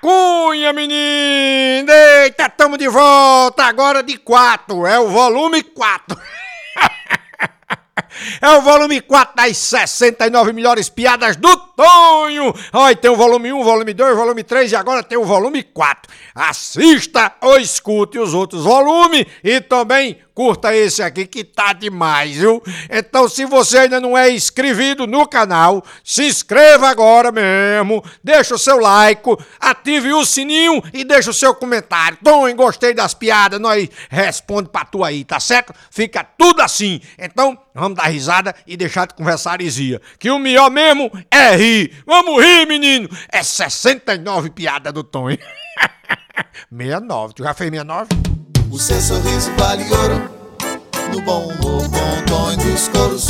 Cunha, menino! Eita, tamo de volta agora de 4, é o volume 4. É o volume 4 das 69 melhores piadas do Tonho. Olha, tem o volume 1, volume 2, volume 3 e agora tem o volume 4. Assista ou escute os outros volumes e também curta esse aqui que tá demais, viu? Então, se você ainda não é inscrito no canal, se inscreva agora mesmo, deixa o seu like, ative o sininho e deixa o seu comentário. Tom, gostei das piadas, nós responde pra tu aí, tá certo? Fica tudo assim. Então, vamos dar risada e deixar de conversar heresia. Que o melhor mesmo é rir. Vamos rir, menino. É 69 piadas do Tom, hein? 69. Tu já fez 69? O seu sorriso vale ouro No bom humor, bom tom dos coros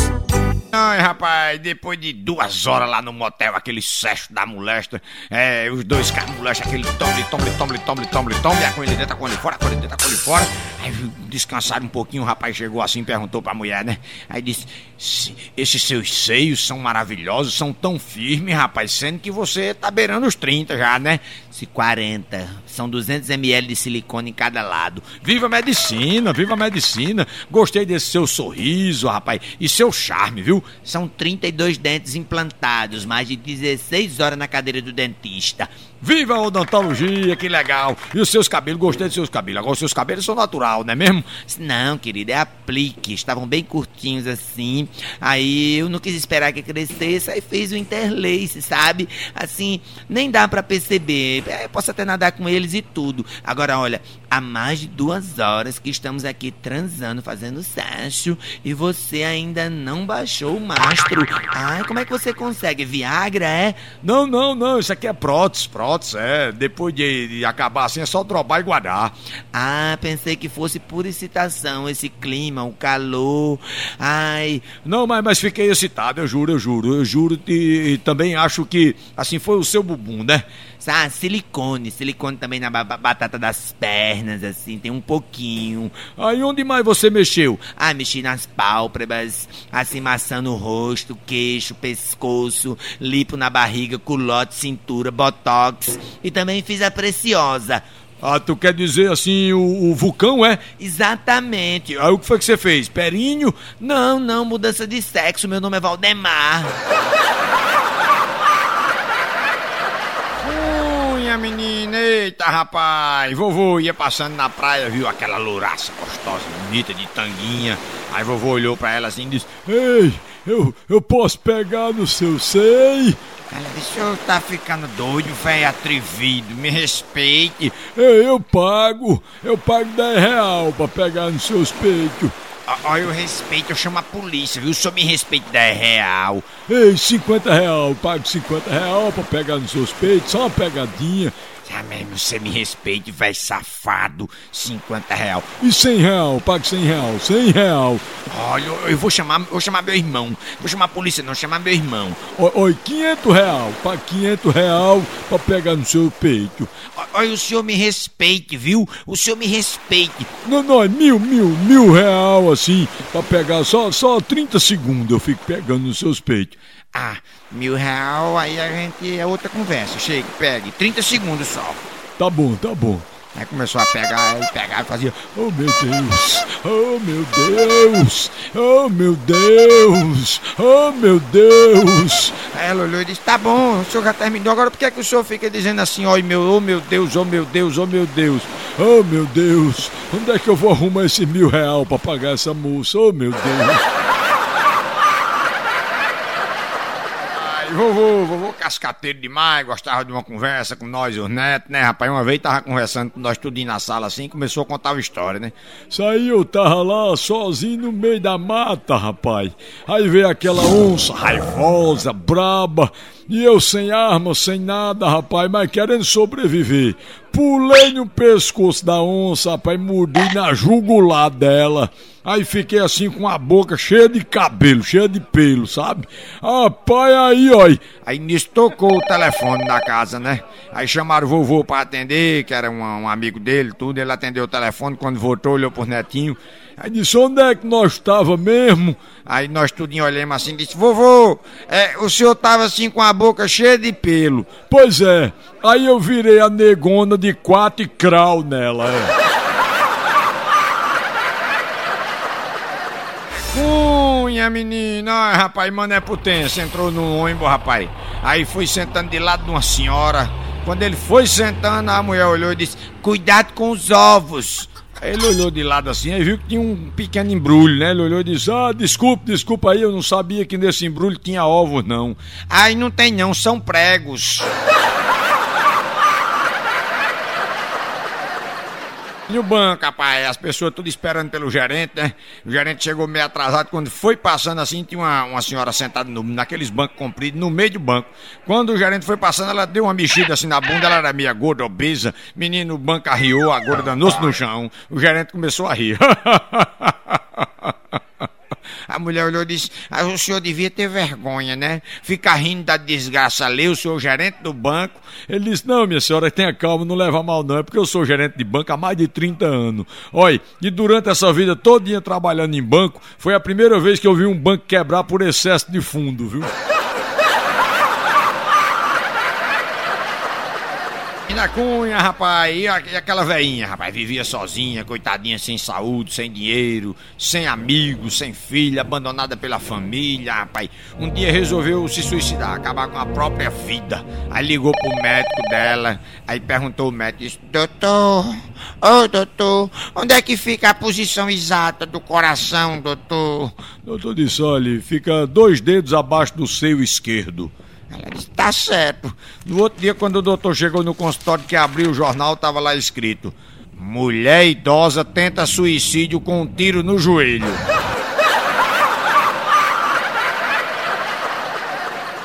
Ai, rapaz, depois de duas horas lá no motel, aquele sexo da molesta, é, os dois caras molestam, aquele tomble, tomble, tomble, tomble, tomble, tomble, a com dentro, a com ele fora, a com dentro, a com ele fora. Aí descansaram um pouquinho, o rapaz chegou assim, perguntou pra mulher, né? Aí disse, esses seus seios são maravilhosos, são tão firmes, rapaz, sendo que você tá beirando os 30 já, né? Se 40, são 200 ml de silicone em cada lado. Viva a medicina, viva a medicina. Gostei desse seu sorriso, rapaz, e seu charme, viu? São 32 dentes implantados, mais de 16 horas na cadeira do dentista. Viva a odontologia, que legal! E os seus cabelos, gostei dos seus cabelos. Agora os seus cabelos são natural, não é mesmo? Não, querida, é aplique. Estavam bem curtinhos assim. Aí eu não quis esperar que crescesse, aí fez o interlace, sabe? Assim, nem dá para perceber. É, posso até nadar com eles e tudo. Agora, olha, há mais de duas horas que estamos aqui transando, fazendo sexo, e você ainda não baixou o mastro. Ai, como é que você consegue? Viagra, é? Não, não, não, isso aqui é prótese, prótese é. Depois de, de, acabar assim, é só drobar e guardar. Ah, pensei que fosse por excitação, esse clima, o calor. Ai. Não, mas, mas fiquei excitado, eu juro, eu juro. Eu juro e, e também acho que assim foi o seu bumbum, né? Ah, silicone, silicone também na batata das pernas, assim, tem um pouquinho. Aí onde mais você mexeu? Ah, mexi nas pálpebras, assim, maçã no rosto, queixo, pescoço, lipo na barriga, culote, cintura, botox. E também fiz a preciosa. Ah, tu quer dizer assim, o, o, vulcão, é? Exatamente. Aí o que foi que você fez? Perinho? Não, não, mudança de sexo. Meu nome é Valdemar. minha menina, eita rapaz, vovô ia passando na praia, viu aquela louraça gostosa, bonita, de tanguinha. Aí vovô olhou pra ela assim e disse: Ei, eu, eu posso pegar no seu? Ela disse: O senhor tá ficando doido, velho atrevido, me respeite. Ei, eu pago, eu pago 10 real pra pegar nos seus peitos. Olha, eu respeito, eu chamo a polícia, viu? O senhor me respeite 10 real. Ei, 50 real, pago 50 real pra pegar nos seus peitos, só uma pegadinha. Ah, mesmo, você me respeite, velho safado. 50 real. E 100 real, pague 100 real, 100 real. Olha, eu, vou chamar, vou chamar meu irmão. Vou chamar a polícia, não, chamar meu irmão. Oi, 500 real, pague 500 real pra pegar no seu peito. Olha, o senhor me respeite, viu? O senhor me respeite. Não, não, é mil, mil, mil real, assim, pra pegar só, só 30 segundos eu fico pegando nos seus peitos. Ah, mil real, aí a gente é outra conversa. Chegue, pegue. 30 segundos só. Tá bom, tá bom. Aí começou a pegar, e pegar e fazia, oh meu Deus, oh meu Deus, oh meu Deus, oh meu Deus. Aí ela olhou e disse, tá bom, o senhor já terminou, agora por que, é que o senhor fica dizendo assim, oh meu, oh meu Deus, oh meu Deus, oh meu Deus, oh meu Deus, onde é que eu vou arrumar esse mil real pra pagar essa moça, oh meu Deus. Vovô, vovô cascateiro demais, gostava de uma conversa com nós, os netos, né, rapaz? Uma vez tava conversando com nós tudinho na sala assim, começou a contar uma história, né? Saiu, eu tava lá sozinho no meio da mata, rapaz. Aí veio aquela onça raivosa, braba, e eu sem arma, sem nada, rapaz, mas querendo sobreviver. Pulei no pescoço da onça, rapaz, mordi na jugular dela. Aí fiquei assim com a boca cheia de cabelo, cheia de pelo, sabe? Rapaz, aí, ó. Aí nisso tocou o telefone da casa, né? Aí chamaram o vovô pra atender, que era um, um amigo dele, tudo. Ele atendeu o telefone, quando voltou, olhou pro netinho. Aí disse, onde é que nós estava mesmo? Aí nós tudinho olhamos assim e disse, vovô, é, o senhor tava assim com a boca cheia de pelo. Pois é, aí eu virei a negona de quatro e crau nela, é. Cunha, menina, Ai, rapaz, mano é potência, entrou no ônibus, rapaz. Aí foi sentando de lado de uma senhora. Quando ele foi sentando, a mulher olhou e disse: Cuidado com os ovos. Aí ele olhou de lado assim e viu que tinha um pequeno embrulho, né? Ele olhou e disse: Ah, desculpa, desculpa aí, eu não sabia que nesse embrulho tinha ovos, não. Aí não tem não, são pregos. E o banco, rapaz, as pessoas tudo esperando pelo gerente, né? O gerente chegou meio atrasado, quando foi passando assim, tinha uma, uma senhora sentada no, naqueles bancos compridos, no meio do banco. Quando o gerente foi passando, ela deu uma mexida assim na bunda, ela era meio gorda, obesa. Menino, o banco arriou, a gorda danou-se no chão. O gerente começou a rir. A mulher olhou e disse: ah, O senhor devia ter vergonha, né? Ficar rindo da desgraça ali, o senhor gerente do banco. Ele disse: Não, minha senhora, tenha calma, não leva mal, não. É porque eu sou gerente de banco há mais de 30 anos. Olha, e durante essa vida todinha trabalhando em banco, foi a primeira vez que eu vi um banco quebrar por excesso de fundo, viu? Na cunha, rapaz, e aquela veinha, rapaz, vivia sozinha, coitadinha, sem saúde, sem dinheiro, sem amigos, sem filha, abandonada pela família, rapaz. Um dia resolveu se suicidar, acabar com a própria vida. Aí ligou pro médico dela, aí perguntou o médico, disse, doutor, ô oh, doutor, onde é que fica a posição exata do coração, doutor? Doutor disse, olha, fica dois dedos abaixo do seio esquerdo. Ela disse, tá certo. No outro dia, quando o doutor chegou no consultório que abriu o jornal, tava lá escrito: Mulher idosa tenta suicídio com um tiro no joelho.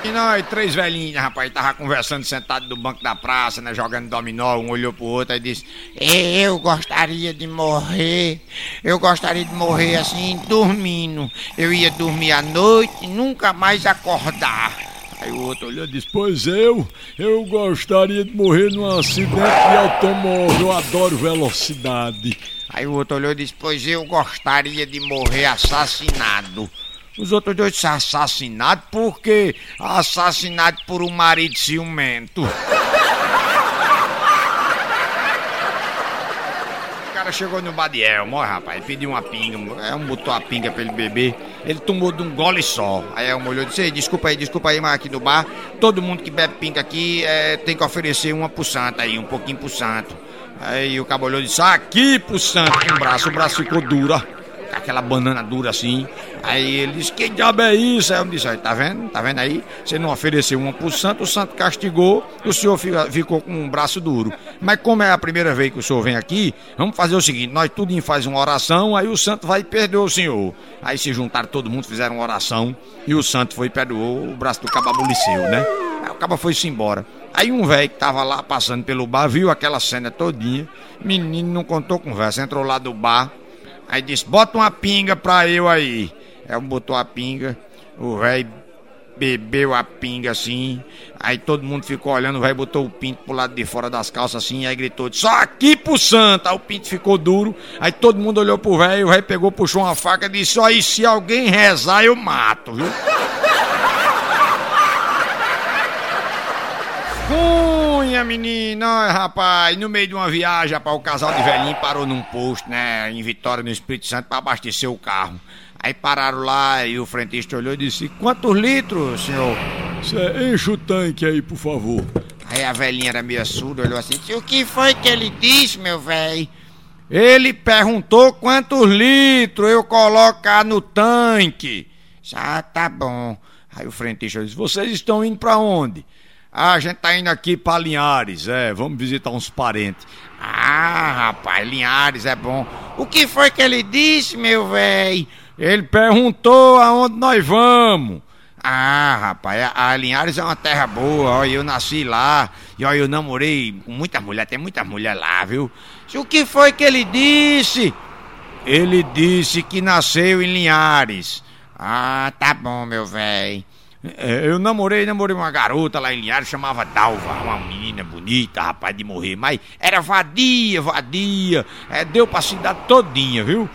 E nós, três velhinhas, rapaz, tava conversando sentado no banco da praça, né, jogando dominó, um olhou pro outro e disse: Eu gostaria de morrer, eu gostaria de morrer assim, dormindo. Eu ia dormir à noite e nunca mais acordar. Aí o outro olhou e disse: Pois eu, eu gostaria de morrer num acidente de automóvel, eu adoro velocidade. Aí o outro olhou e disse: Pois eu gostaria de morrer assassinado. Os outros dois disseram assassinado porque assassinado por um marido ciumento. cara chegou no Badiel, morre rapaz, pediu uma pinga, é um botou a pinga pra ele beber, ele tomou de um gole só. Aí um olhou e disse, desculpa aí, desculpa aí, mas aqui no bar, todo mundo que bebe pinga aqui é, tem que oferecer uma pro santo aí, um pouquinho pro santo. Aí o cabo olhou e disse, aqui pro santo, um braço, o braço ficou duro, ó aquela banana dura assim. Aí ele disse, que diabo é isso? Aí eu disse, tá vendo? Tá vendo aí? Você não ofereceu uma pro santo, o santo castigou, o senhor ficou com um braço duro. Mas como é a primeira vez que o senhor vem aqui, vamos fazer o seguinte, nós tudo faz uma oração, aí o santo vai e perdoa o senhor. Aí se juntaram todo mundo, fizeram uma oração, e o santo foi e perdoou, o braço do cabo né? Aí o cabo foi-se embora. Aí um velho que tava lá passando pelo bar, viu aquela cena todinha, menino não contou conversa, entrou lá do bar, Aí disse, bota uma pinga pra eu aí. Aí botou a pinga, o velho bebeu a pinga assim. Aí todo mundo ficou olhando, o velho botou o pinto pro lado de fora das calças assim, aí gritou, só aqui pro santo. Aí o pinto ficou duro, aí todo mundo olhou pro velho, o velho pegou, puxou uma faca e disse, ó, e se alguém rezar eu mato, viu? Cunha, menina, rapaz, no meio de uma viagem, rapaz, o casal de velhinho parou num posto, né, em Vitória, no Espírito Santo, para abastecer o carro. Aí pararam lá e o frentista olhou e disse: Quantos litros, senhor? Cê enche o tanque aí, por favor. Aí a velhinha era meio surda, olhou assim: O que foi que ele disse, meu velho? Ele perguntou quantos litros eu colocar no tanque. Ah, tá bom. Aí o frentista disse: Vocês estão indo para onde? Ah, a gente tá indo aqui pra Linhares, é, vamos visitar uns parentes. Ah, rapaz, Linhares é bom. O que foi que ele disse, meu velho? Ele perguntou aonde nós vamos. Ah, rapaz, a Linhares é uma terra boa, ó, eu nasci lá, e ó, eu namorei com muita mulher, tem muita mulher lá, viu? O que foi que ele disse? Ele disse que nasceu em Linhares. Ah, tá bom, meu velho. É, eu namorei, namorei uma garota lá em Linhares, chamava Dalva, uma menina bonita, rapaz, de morrer, mas era vadia, vadia, é, deu pra cidade todinha, viu?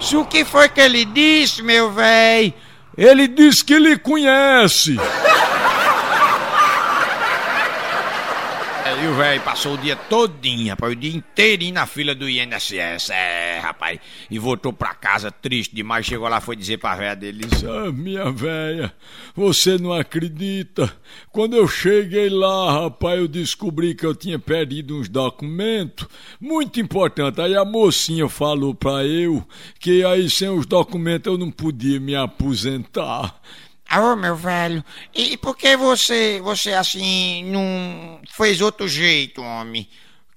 Se o que foi que ele disse, meu véi? Ele disse que lhe conhece. E o velho passou o dia todinho, rapaz, o dia inteirinho na fila do INSS, é, rapaz. E voltou pra casa triste demais, chegou lá foi dizer pra velha dele... Ah, minha velha, você não acredita? Quando eu cheguei lá, rapaz, eu descobri que eu tinha perdido uns documentos muito importantes. Aí a mocinha falou pra eu que aí sem os documentos eu não podia me aposentar. Ô, oh, meu velho, e por que você, você assim, não fez outro jeito, homem?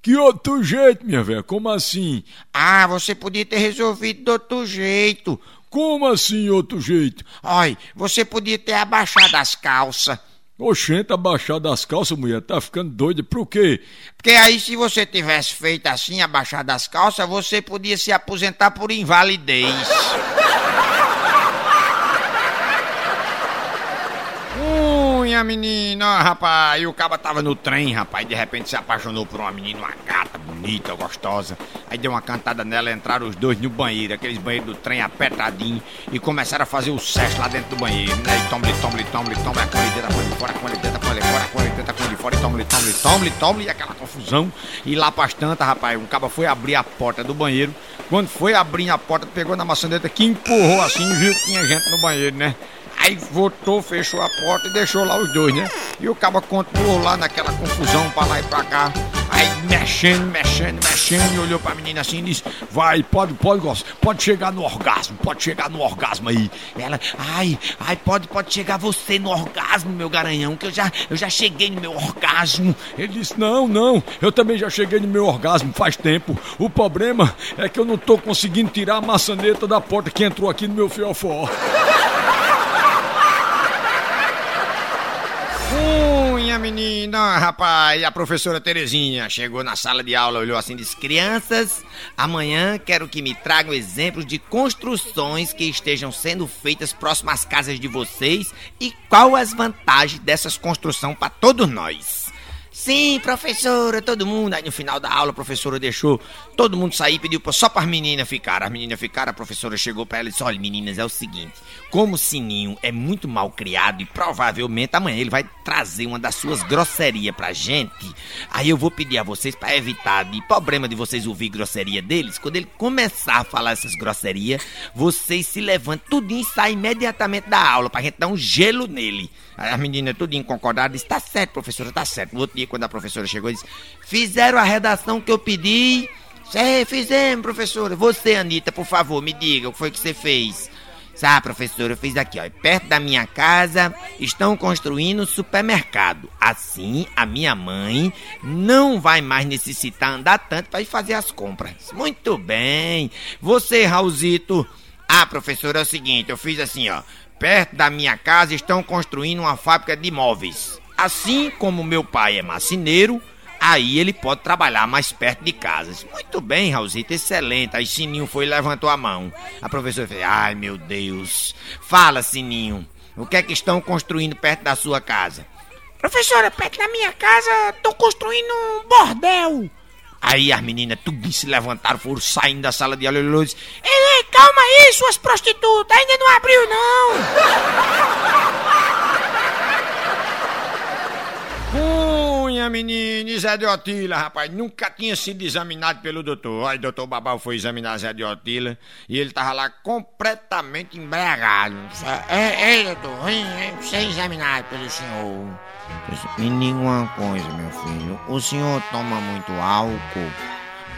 Que outro jeito, minha velha? Como assim? Ah, você podia ter resolvido de outro jeito. Como assim, outro jeito? Olha, você podia ter abaixado as calças. Oxente, abaixado as calças, mulher, tá ficando doida, por quê? Porque aí, se você tivesse feito assim, abaixado as calças, você podia se aposentar por invalidez. Minha menina, rapaz. E o caba tava no trem, rapaz. De repente se apaixonou por uma menina, uma gata bonita, gostosa. Aí deu uma cantada nela, entraram os dois no banheiro, aqueles banheiros do trem apertadinho, e começaram a fazer o sexo lá dentro do banheiro, né? E tomble, tomble, tomble, tomble, a dentro, a fora, a dentro, a fora, a com ele dentro, a ele fora, e tomble, tomble, tomble, tomble, e aquela confusão. E lá pras tantas, rapaz, um caba foi abrir a porta do banheiro. Quando foi abrir a porta, pegou na maçaneta que empurrou assim, viu que tinha gente no banheiro, né? Aí voltou, fechou a porta e deixou lá os dois, né? E o cabo continuou lá naquela confusão pra lá e pra cá. Aí mexendo, mexendo, mexendo, e olhou pra menina assim e disse: Vai, pode, pode, pode chegar no orgasmo, pode chegar no orgasmo aí. Ela, ai, ai, pode, pode chegar você no orgasmo, meu garanhão, que eu já, eu já cheguei no meu orgasmo. Ele disse: Não, não, eu também já cheguei no meu orgasmo faz tempo. O problema é que eu não tô conseguindo tirar a maçaneta da porta que entrou aqui no meu fiofó. minha menina, rapaz. E a professora Terezinha chegou na sala de aula, olhou assim e disse: Crianças, amanhã quero que me tragam exemplos de construções que estejam sendo feitas próximas às casas de vocês e qual as vantagens dessas construções para todos nós. Sim, professora, todo mundo. Aí no final da aula a professora deixou todo mundo sair pediu só para as meninas ficar. As meninas ficaram, a professora chegou para elas e disse: Olha, meninas, é o seguinte: como o Sininho é muito mal criado e provavelmente amanhã ele vai trazer uma das suas grosserias pra gente, aí eu vou pedir a vocês para evitar de problema de vocês ouvir grosseria deles. Quando ele começar a falar essas grosserias, vocês se levantam tudinho e saem imediatamente da aula pra gente dar um gelo nele. Aí as meninas tudinho concordaram, disse: Tá certo, professora, tá certo. No outro dia, quando a professora chegou, disse: Fizeram a redação que eu pedi. É, fizemos, professora. Você, Anitta, por favor, me diga o que foi que você fez. Ah, professora, eu fiz aqui, ó. Perto da minha casa estão construindo supermercado. Assim, a minha mãe não vai mais necessitar andar tanto para ir fazer as compras. Muito bem. Você, Raulzito. Ah, professora, é o seguinte, eu fiz assim, ó. Perto da minha casa estão construindo uma fábrica de móveis. Assim como meu pai é marceneiro, aí ele pode trabalhar mais perto de casa. Muito bem, Raulzito, excelente. Aí Sininho foi e levantou a mão. A professora fez, ai meu Deus. Fala, Sininho, o que é que estão construindo perto da sua casa? Professora, perto da minha casa estão construindo um bordel. Aí as meninas tudo se levantaram, foram saindo da sala de aula e disse, ei, calma aí, suas prostitutas, ainda não abriu não. Cunha, menino, Zé de Otila, rapaz, nunca tinha sido examinado pelo doutor. Aí doutor Babal foi examinar Zé de Otila e ele tava lá completamente embriagado. É, é doutor, vem, vem ser examinado pelo senhor. Me diga uma coisa, meu filho. O senhor toma muito álcool?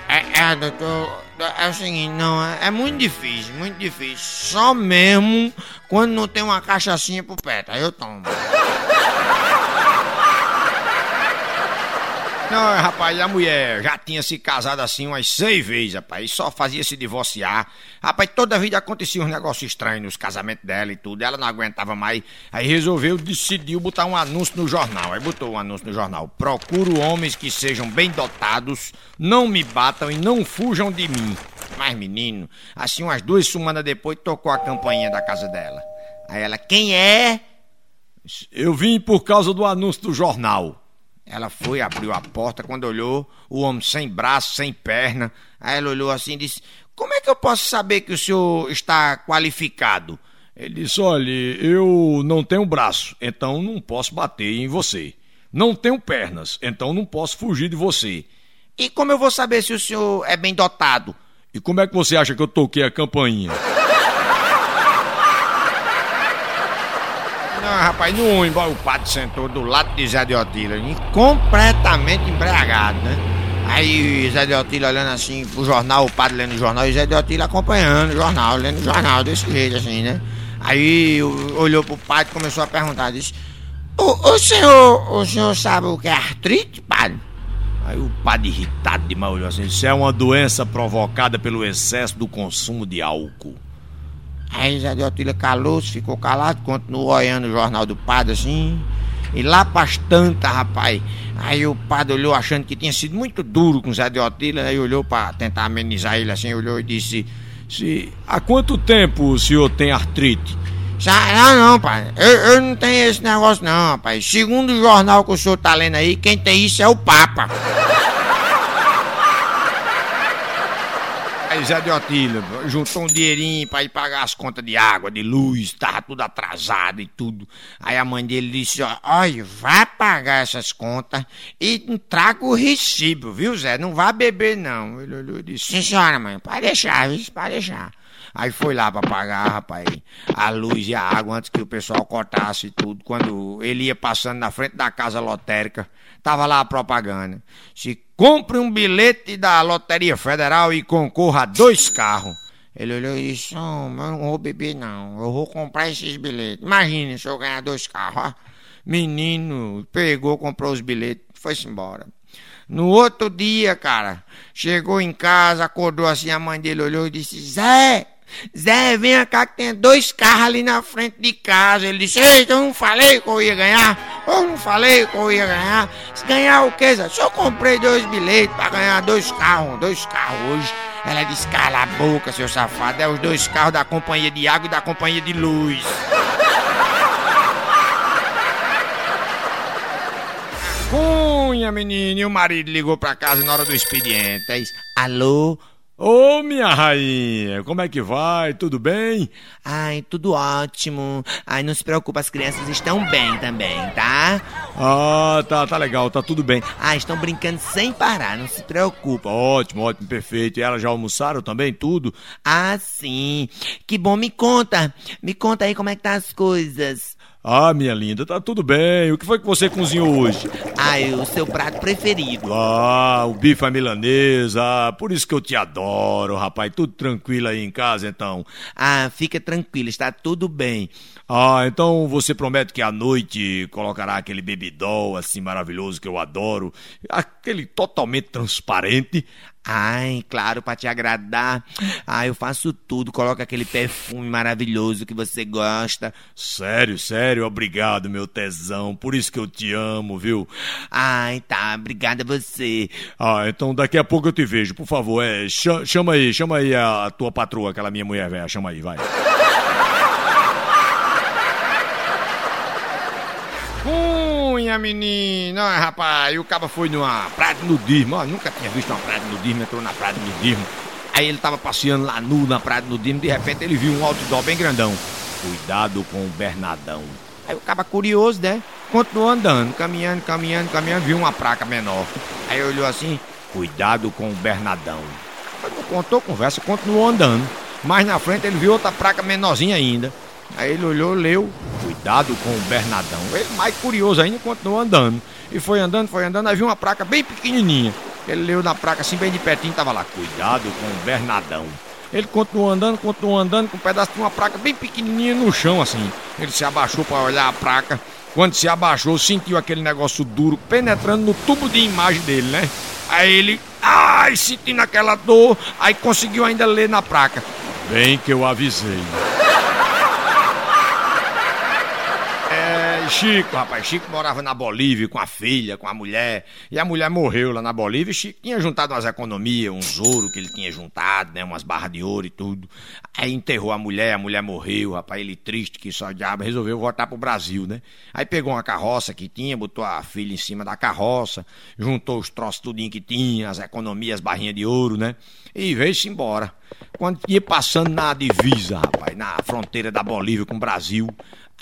É, é, doutor. É o seguinte, não, é, é muito difícil, muito difícil. Só mesmo quando não tem uma cachaçinha por perto. Aí eu tomo. Não, rapaz, a mulher já tinha se casado assim umas seis vezes, rapaz, e só fazia se divorciar. Rapaz, toda vida acontecia uns negócios estranhos nos casamentos dela e tudo. Ela não aguentava mais. Aí resolveu, decidiu botar um anúncio no jornal. Aí botou um anúncio no jornal. Procuro homens que sejam bem dotados, não me batam e não fujam de mim. Mas, menino, assim umas duas semanas depois tocou a campainha da casa dela. Aí ela, quem é? Eu vim por causa do anúncio do jornal. Ela foi, abriu a porta, quando olhou, o homem sem braço, sem perna. Aí ela olhou assim e disse: como é que eu posso saber que o senhor está qualificado? Ele disse: Olha, eu não tenho braço, então não posso bater em você. Não tenho pernas, então não posso fugir de você. E como eu vou saber se o senhor é bem dotado? E como é que você acha que eu toquei a campainha? Não, rapaz, no ônibus o padre sentou do lado de Zé de Otília, completamente embriagado, né? Aí Zé de Otília olhando assim pro jornal, o padre lendo o jornal e Zé de Otília acompanhando o jornal, lendo o jornal desse jeito assim, né? Aí olhou pro padre e começou a perguntar, disse, o, o senhor, o senhor sabe o que é artrite, padre? Aí o padre irritado demais olhou assim, isso é uma doença provocada pelo excesso do consumo de álcool. Aí Zé de Otília calou-se, ficou calado, continuou olhando o jornal do padre assim. E lá pras tantas, rapaz. Aí o padre olhou achando que tinha sido muito duro com Zé de Otília, aí olhou para tentar amenizar ele assim, olhou e disse: se, Há quanto tempo o senhor tem artrite? Não, não, pai. Eu, eu não tenho esse negócio, não, rapaz. Segundo o jornal que o senhor tá lendo aí, quem tem isso é o Papa. Zé de Otília juntou um dinheirinho pra ir pagar as contas de água, de luz, tava tudo atrasado e tudo. Aí a mãe dele disse, ó, olha, vai pagar essas contas e traga o recibo, viu, Zé? Não vá beber, não. Ele olhou e disse, sim, senhora, mãe, pode deixar, viu? Pode deixar. Aí foi lá pra pagar, rapaz, a luz e a água antes que o pessoal cortasse tudo. Quando ele ia passando na frente da casa lotérica, tava lá a propaganda. Se compre um bilhete da Loteria Federal e concorra a dois carros. Ele olhou e disse: oh, não vou beber, não. Eu vou comprar esses bilhetes. Imagine se eu ganhar dois carros. Menino pegou, comprou os bilhetes, foi-se embora. No outro dia, cara, chegou em casa, acordou assim, a mãe dele olhou e disse: Zé, Zé, vem cá que tem dois carros ali na frente de casa. Ele disse, eita, eu não falei que eu ia ganhar. Eu não falei que eu ia ganhar. Se ganhar o quê, Zé? Só comprei dois bilhetes pra ganhar dois carros, dois carros hoje. Ela disse, cala a boca, seu safado. É os dois carros da companhia de água e da companhia de luz. Cunha, menino, e o marido ligou pra casa na hora do expediente. Alô? Ô, oh, minha rainha, como é que vai? Tudo bem? Ai, tudo ótimo. Ai, não se preocupa, as crianças estão bem também, tá? Ah, tá, tá legal, tá tudo bem. Ah, estão brincando sem parar, não se preocupa. Ótimo, ótimo, perfeito. E elas já almoçaram também, tudo? Ah, sim. Que bom, me conta. Me conta aí como é que tá as coisas. Ah, minha linda, tá tudo bem. O que foi que você cozinhou hoje? Ah, o seu prato preferido. Ah, o bife à milanesa. Ah, por isso que eu te adoro, rapaz. Tudo tranquilo aí em casa, então? Ah, fica tranquilo, está tudo bem. Ah, então você promete que à noite colocará aquele bebidol assim maravilhoso que eu adoro, aquele totalmente transparente. Ai, claro, para te agradar. Ah, eu faço tudo, coloco aquele perfume maravilhoso que você gosta. Sério, sério, obrigado, meu tesão. Por isso que eu te amo, viu? Ai, tá, obrigada a você. Ah, então daqui a pouco eu te vejo, por favor. É, chama aí, chama aí a tua patroa, aquela minha mulher velha, chama aí, vai. Cunha, menina, rapaz, o cabo foi numa praia de nudismo, ó, nunca tinha visto uma praia de nudismo, entrou na praia de nudismo. Aí ele tava passeando lá nu na praia de nudismo, de repente ele viu um outdoor bem grandão. Cuidado com o Bernadão. Aí o cabo curioso, né? Continuou andando, caminhando, caminhando, caminhando, viu uma placa menor. Aí olhou assim, cuidado com o Bernadão. Mas não contou conversa, continuou andando. Mais na frente ele viu outra placa menorzinha ainda. Aí ele olhou, leu, cuidado com o Bernadão. Ele, mais curioso ainda, continuou andando. E foi andando, foi andando, aí viu uma placa bem pequenininha. Ele leu na placa assim, bem de pertinho, tava lá, cuidado com o Bernadão. Ele continuou andando, continuou andando, com um pedaço de uma placa bem pequenininha no chão, assim. Ele se abaixou para olhar a placa. Quando se abaixou, sentiu aquele negócio duro penetrando no tubo de imagem dele, né? Aí ele, ai, sentindo aquela dor, aí conseguiu ainda ler na placa. Bem que eu avisei. Chico, rapaz. Chico morava na Bolívia com a filha, com a mulher. E a mulher morreu lá na Bolívia. E Chico tinha juntado umas economias, uns ouro que ele tinha juntado, né? Umas barras de ouro e tudo. Aí enterrou a mulher, a mulher morreu, rapaz. Ele triste, que só diabo, resolveu voltar pro Brasil, né? Aí pegou uma carroça que tinha, botou a filha em cima da carroça, juntou os troços tudinho que tinha, as economias, as barrinhas de ouro, né? E veio-se embora. Quando ia passando na divisa, rapaz, na fronteira da Bolívia com o Brasil,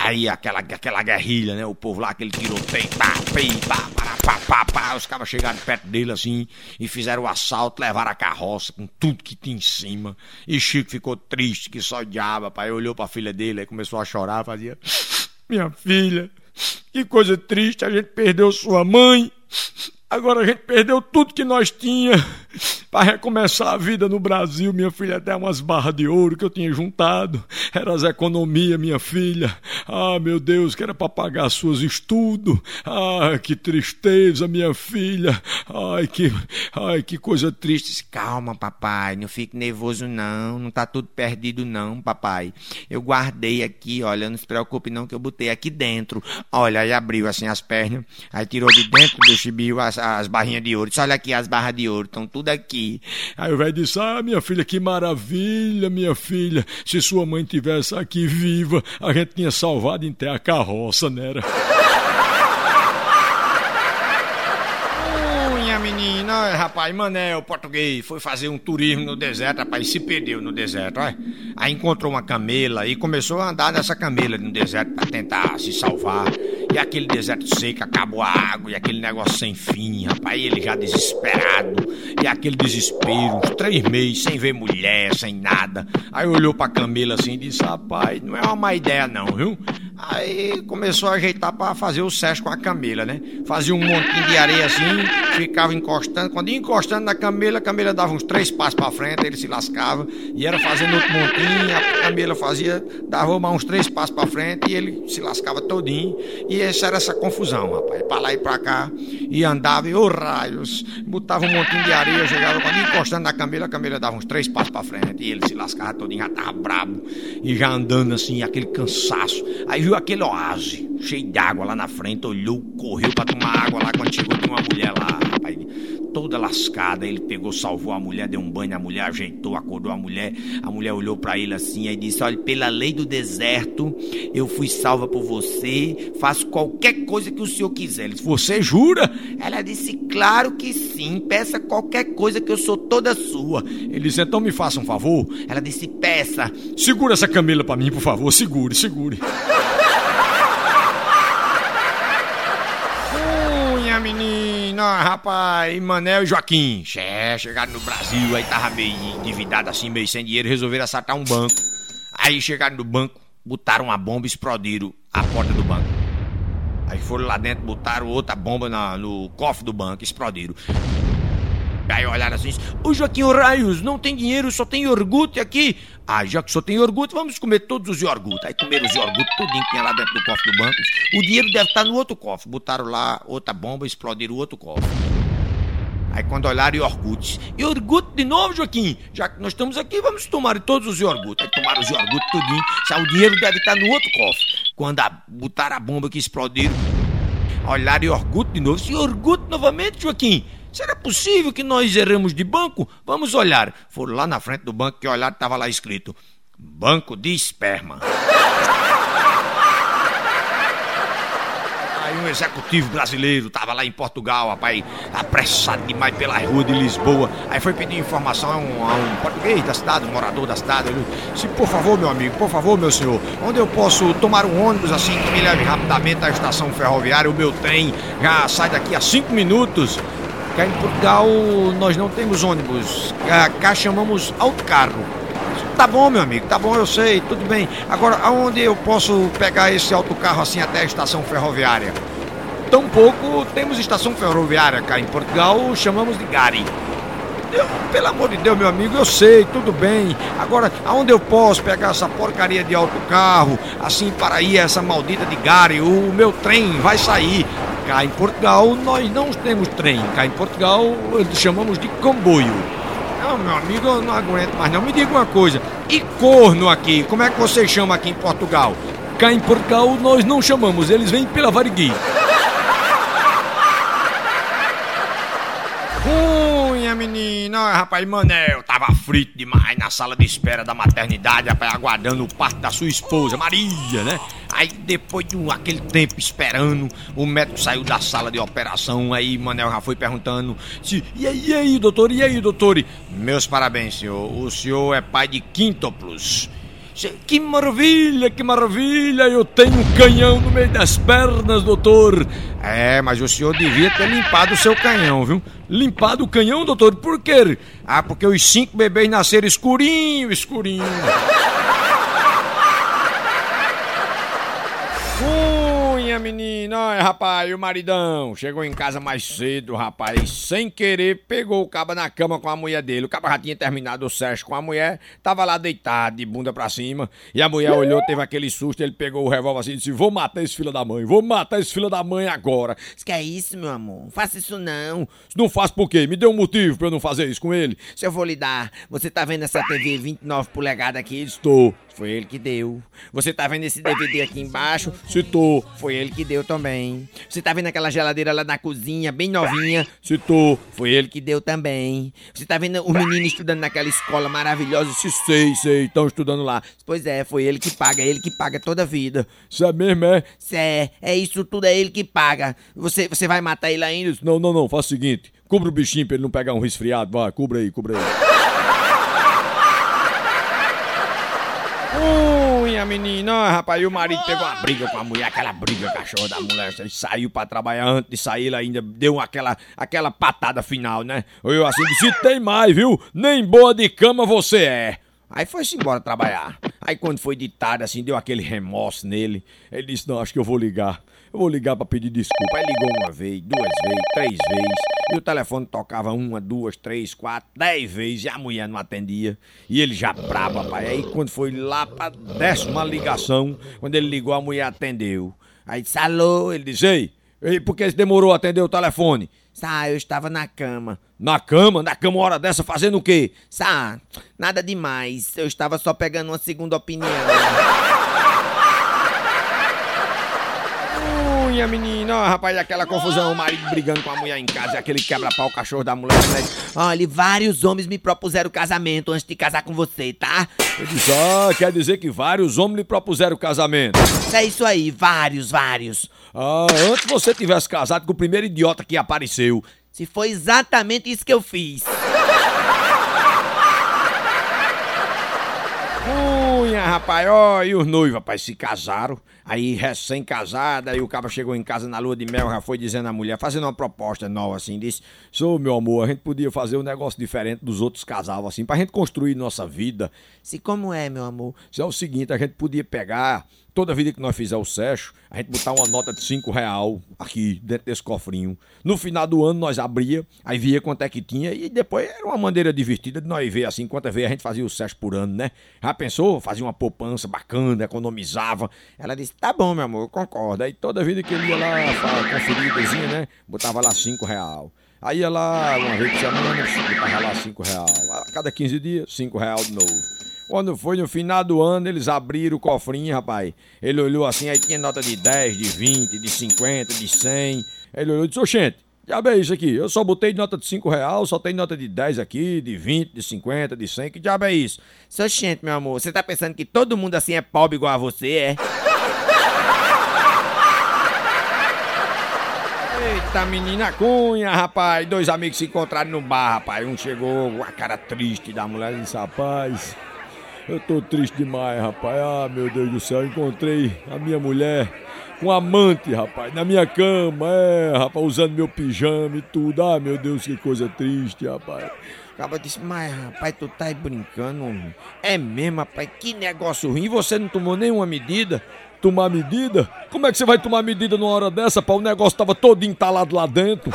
aí aquela, aquela guerrilha, né? O povo lá, aquele tiroteio, pá, pei, pá, pá, pá, pá, pá, os caras chegaram perto dele assim e fizeram o assalto, levaram a carroça com tudo que tinha em cima. E Chico ficou triste, que só diabo, rapaz. Olhou pra filha dele, aí começou a chorar, fazia. Minha filha, que coisa triste, a gente perdeu sua mãe. Agora a gente perdeu tudo que nós tinha para recomeçar a vida no Brasil. Minha filha até umas barras de ouro que eu tinha juntado. Era as economias, minha filha. Ah, meu Deus, que era para pagar suas estudos. Ah, que tristeza, minha filha. Ai, que, ai, que coisa triste. Calma, papai, não fique nervoso não. Não tá tudo perdido não, papai. Eu guardei aqui, olha, não se preocupe não que eu botei aqui dentro. Olha, aí abriu assim as pernas, aí tirou de dentro do chibio as as barrinhas de ouro. Disse, olha aqui as barras de ouro, estão tudo aqui. Aí o velho disse: Ah, minha filha, que maravilha, minha filha. Se sua mãe tivesse aqui viva, a gente tinha salvado ter a carroça, né? Era? Unha, rapaz, Mané, o português, foi fazer um turismo no deserto, rapaz, e se perdeu no deserto, olha. Aí encontrou uma camela e começou a andar nessa camela no deserto para tentar se salvar. E aquele deserto seco, acabou a água, e aquele negócio sem fim, rapaz, ele já desesperado. E aquele desespero, uns três meses, sem ver mulher, sem nada. Aí olhou pra Camila assim e disse, rapaz, não é uma má ideia não, viu? Aí começou a ajeitar para fazer o sexo com a Camila, né? Fazia um montinho de areia assim, ficava encostando. Quando ia encostando na Camila, a Camila dava uns três passos para frente, ele se lascava. E era fazendo outro montinho, a Camila fazia, dava uns três passos para frente e ele se lascava todinho. E essa era essa confusão, rapaz. Pra lá e pra cá. E andava, e ô oh, raios, botava um montinho de areia, chegava quando ia encostando na Camila, a Camila dava uns três passos para frente. E ele se lascava todinho, já tava brabo. E já andando assim, aquele cansaço. Aí viu aquele oásis cheio de água lá na frente, olhou, correu para tomar água lá quando chegou tinha uma mulher lá, toda lascada. Ele pegou, salvou a mulher, deu um banho na mulher, ajeitou, acordou a mulher. A mulher olhou para ele assim e disse: Olha, pela lei do deserto, eu fui salva por você, faço qualquer coisa que o senhor quiser. Ele disse: Você jura? Ela disse: Claro que sim, peça qualquer coisa que eu sou toda sua. Ele disse: Então me faça um favor. Ela disse: Peça. Segura essa camela para mim, por favor, segure, segure. rapaz, Manel e Joaquim, xé, chegaram no Brasil, aí tava meio endividado assim, meio sem dinheiro, resolveram assaltar um banco. Aí chegaram no banco, botaram uma bomba e explodiram a porta do banco. Aí foram lá dentro, botaram outra bomba na, no cofre do banco, explodiram. Olharam assim, ô Joaquim Raios, não tem dinheiro, só tem iogurte aqui. Ah, já que só tem iogurte, vamos comer todos os iogurtes. Aí comeram os iogurtes, tudinho que tinha lá dentro do cofre do banco. O dinheiro deve estar no outro cofre. Botaram lá outra bomba, explodiram o outro cofre. Aí quando olharam iogurtes, iogurte de novo, Joaquim? Já que nós estamos aqui, vamos tomar todos os iogurtes. Aí tomaram os iogurtes tudinho, o dinheiro deve estar no outro cofre. Quando a, botaram a bomba que explodiram, olharam iogurte de novo. Iogurte novamente, Joaquim? Será possível que nós erramos de banco? Vamos olhar. Foram lá na frente do banco que olharam, estava lá escrito: Banco de Esperma. Aí um executivo brasileiro estava lá em Portugal, rapaz, apressado demais pela rua de Lisboa. Aí foi pedir informação a um, a um português da cidade, um morador da cidade. Ele disse, por favor, meu amigo, por favor, meu senhor, onde eu posso tomar um ônibus assim que me leve rapidamente à estação ferroviária? O meu trem já sai daqui a cinco minutos. Cá em Portugal nós não temos ônibus, cá chamamos autocarro. Tá bom, meu amigo, tá bom, eu sei, tudo bem. Agora, aonde eu posso pegar esse autocarro assim até a estação ferroviária? Tampouco temos estação ferroviária cá em Portugal, chamamos de Gari. Eu, pelo amor de Deus, meu amigo, eu sei, tudo bem. Agora, aonde eu posso pegar essa porcaria de autocarro, assim, para ir a essa maldita de Gari? O meu trem vai sair. Cá em Portugal nós não temos trem. Cá em Portugal chamamos de comboio. Não, meu amigo, eu não aguento mais não. Me diga uma coisa. E corno aqui? Como é que vocês chamam aqui em Portugal? cá em Portugal nós não chamamos, eles vêm pela variguinha. Cunha, menina, rapaz, Manel, tava frito demais na sala de espera da maternidade, rapaz, aguardando o parto da sua esposa, Maria, né? Aí depois de um, aquele tempo esperando, o médico saiu da sala de operação, aí Manel já foi perguntando se, e aí, e aí, doutor, e aí, doutor? Meus parabéns, senhor, o senhor é pai de quíntuplos. Que maravilha, que maravilha! Eu tenho um canhão no meio das pernas, doutor. É, mas o senhor devia ter limpado o seu canhão, viu? Limpado o canhão, doutor? Por quê? Ah, porque os cinco bebês nasceram escurinho, escurinho. Cunha, menina, olha, rapaz, o maridão chegou em casa mais cedo, rapaz, sem querer pegou o caba na cama com a mulher dele. O caba já tinha terminado o sexo com a mulher, tava lá deitado, de bunda pra cima, e a mulher olhou, teve aquele susto, ele pegou o revólver assim e disse: Vou matar esse filho da mãe, vou matar esse filho da mãe agora. Isso que é isso, meu amor? Não faça isso não. Não faço por quê? Me dê um motivo pra eu não fazer isso com ele. Se eu vou lhe dar, você tá vendo essa TV 29 polegadas aqui? Estou. Foi ele que deu. Você tá vendo esse DVD aqui embaixo? Citou. Foi ele que deu também. Você tá vendo aquela geladeira lá na cozinha, bem novinha? Citou. Foi ele que deu também. Você tá vendo os meninos estudando naquela escola maravilhosa? Se Sei, sei, estão estudando lá. Pois é, foi ele que paga, é ele que paga toda a vida. Isso é mesmo, é? É, é isso tudo, é ele que paga. Você, você vai matar ele ainda? Não, não, não, faz o seguinte. Cubra o bichinho pra ele não pegar um resfriado. Vai, cubra aí, cubra aí. Cunha, menina, rapaz, e o marido pegou uma briga com a mulher, aquela briga cachorro da mulher. Ele saiu pra trabalhar antes de sair, ele ainda deu aquela, aquela patada final, né? Eu assim disse: tem mais, viu? Nem boa de cama você é. Aí foi-se embora trabalhar. Aí quando foi de tarde, assim, deu aquele remorso nele. Ele disse: não, acho que eu vou ligar. Eu vou ligar pra pedir desculpa. Aí ligou uma vez, duas vezes, três vezes. E o telefone tocava uma, duas, três, quatro, dez vezes. E a mulher não atendia. E ele já brabo, rapaz. Aí quando foi lá pra décima ligação, quando ele ligou, a mulher atendeu. Aí disse, alô, ele disse, ei, ei, por que você demorou a atender o telefone? Ah, eu estava na cama. Na cama? Na cama, hora dessa, fazendo o quê? Sá, nada demais. Eu estava só pegando uma segunda opinião. Cunha, menina, Ó, rapaz, aquela confusão, o marido brigando com a mulher em casa, e aquele quebra-pau, o cachorro da mulher. né? Olha, vários homens me propuseram casamento antes de casar com você, tá? Eu disse, ah, quer dizer que vários homens lhe propuseram casamento. É isso aí, vários, vários. Ah, antes você tivesse casado com o primeiro idiota que apareceu. Se foi exatamente isso que eu fiz. Cunha, rapaz, ó, e os noivos, rapaz, se casaram. Aí, recém-casada, aí o cara chegou em casa na lua de mel, já foi dizendo à mulher, fazendo uma proposta nova, assim, disse: Sou, meu amor, a gente podia fazer um negócio diferente dos outros casal, assim, pra gente construir nossa vida. Se como é, meu amor? Isso é o seguinte, a gente podia pegar, toda vida que nós fizer o sexo, a gente botar uma nota de 5 real aqui, dentro desse cofrinho. No final do ano, nós abria, aí via quanto é que tinha, e depois era uma maneira divertida de nós ver, assim, quantas vezes a gente fazia o sexo por ano, né? Já pensou? Fazia uma poupança bacana, economizava. Ela disse: tá bom, meu amor, eu concordo. Aí toda vida que ele ia lá coisinha, né? Botava lá 5 real. Aí ia lá uma vez por semana, botava lá 5 real. A cada 15 dias, 5 real de novo. Quando foi no final do ano, eles abriram o cofrinho, rapaz. Ele olhou assim, aí tinha nota de 10, de 20, de 50, de 100. Ele olhou e disse, oxente, diabo é isso aqui? Eu só botei nota de 5 real, só tem nota de 10 aqui, de 20, de 50, de 100. Que diabo é isso? Seu gente, meu amor, você tá pensando que todo mundo assim é pobre igual a você, é? Eita, menina Cunha, rapaz. Dois amigos se encontraram no bar, rapaz. Um chegou com a cara triste da mulher e disse, Rapaz, eu tô triste demais, rapaz. Ah, meu Deus do céu, encontrei a minha mulher com amante, rapaz, na minha cama, é, rapaz, usando meu pijama e tudo. Ah, meu Deus, que coisa triste, rapaz. Acaba disse, mas rapaz, tu tá aí brincando, homem. É mesmo, rapaz, que negócio ruim. Você não tomou nenhuma medida? Tomar medida? Como é que você vai tomar medida numa hora dessa, pá? O negócio tava todo entalado lá dentro.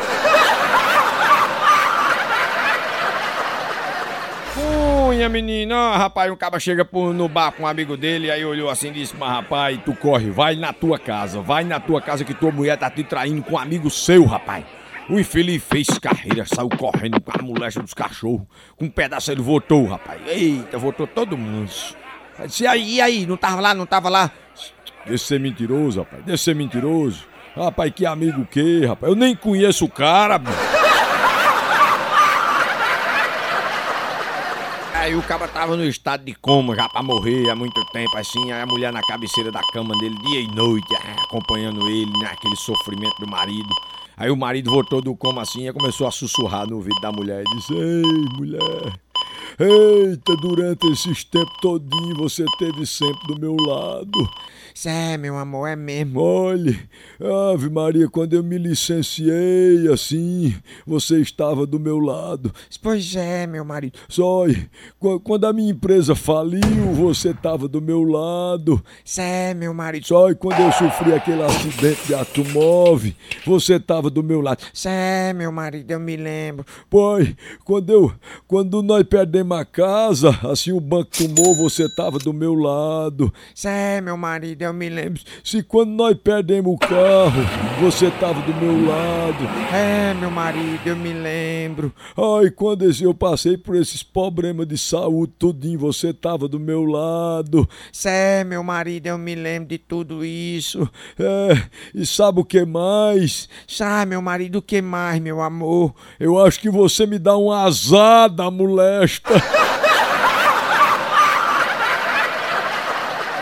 Cunha, menina, Ó, rapaz, um cara chega no bar com um amigo dele, aí olhou assim e disse, mas rapaz, Tu corre, vai na tua casa, vai na tua casa que tua mulher tá te traindo com um amigo seu, rapaz. o infeliz fez carreira, saiu correndo com a molecha dos cachorros, com um pedaço ele votou, rapaz. Eita, votou todo mundo. Se aí, e aí, não tava lá, não tava lá? Deixa ser mentiroso, rapaz. Deixa ser mentiroso. Rapaz, que amigo o rapaz? Eu nem conheço o cara, bicho. Aí o cara tava no estado de coma já pra morrer há muito tempo, assim. Aí a mulher na cabeceira da cama dele, dia e noite, é, acompanhando ele, né? Aquele sofrimento do marido. Aí o marido voltou do coma assim e começou a sussurrar no ouvido da mulher e disse: Ei, mulher, Eita, durante esses tempos todinho você teve sempre do meu lado. Cé, meu amor, é mesmo. Olhe, Ave Maria, quando eu me licenciei assim, você estava do meu lado. Pois é, meu marido. Só, quando a minha empresa faliu, você estava do meu lado. Cé, meu marido. Só quando eu sofri aquele acidente de automóvel, você estava do meu lado. Cé, meu marido, eu me lembro. Pois, quando eu, quando nós perdemos uma casa, assim o banco tomou, você tava do meu lado. Cé, meu marido, eu me lembro. Se quando nós perdemos o carro, você tava do meu lado. É, meu marido, eu me lembro. Ai, quando eu passei por esses problemas de saúde, tudinho, você tava do meu lado. Cé, meu marido, eu me lembro de tudo isso. É, e sabe o que mais? Sabe, meu marido, o que mais, meu amor? Eu acho que você me dá um azar da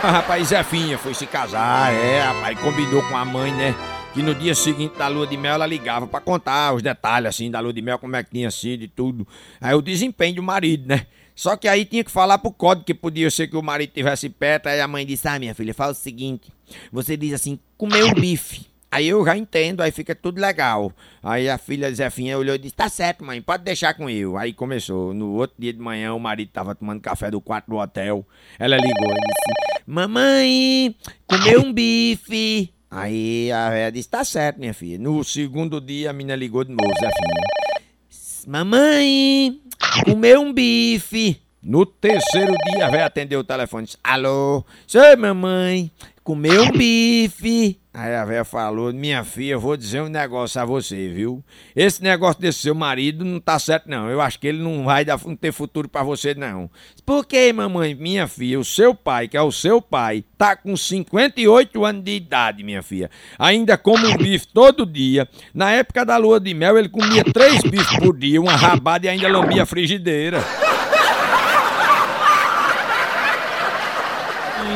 molesta. rapaz, Zefinha foi se casar, é, rapaz, combinou com a mãe, né? Que no dia seguinte da lua de mel ela ligava para contar os detalhes, assim, da lua de mel, como é que tinha sido e tudo. Aí o desempenho do marido, né? Só que aí tinha que falar pro código que podia ser que o marido tivesse perto. Aí a mãe disse: Ah, minha filha, fala o seguinte: você diz assim, comeu bife. Aí eu já entendo, aí fica tudo legal. Aí a filha Zefinha olhou e disse: Tá certo, mãe, pode deixar com eu. Aí começou. No outro dia de manhã, o marido tava tomando café do quarto do hotel. Ela ligou e disse: Mamãe, comeu um bife. Aí a velha disse: Tá certo, minha filha. No segundo dia, a menina ligou de novo, Zefinha. Mamãe, comeu um bife. No terceiro dia, a velha atendeu o telefone e disse: Alô, sou mamãe, comeu um bife. Aí a velha falou: Minha filha, vou dizer um negócio a você, viu? Esse negócio desse seu marido não tá certo, não. Eu acho que ele não vai dar, não ter futuro para você, não. Por que, mamãe? Minha filha, o seu pai, que é o seu pai, tá com 58 anos de idade, minha filha. Ainda come um bife todo dia. Na época da lua de mel, ele comia três bifes por dia, uma rabada e ainda lambia a frigideira.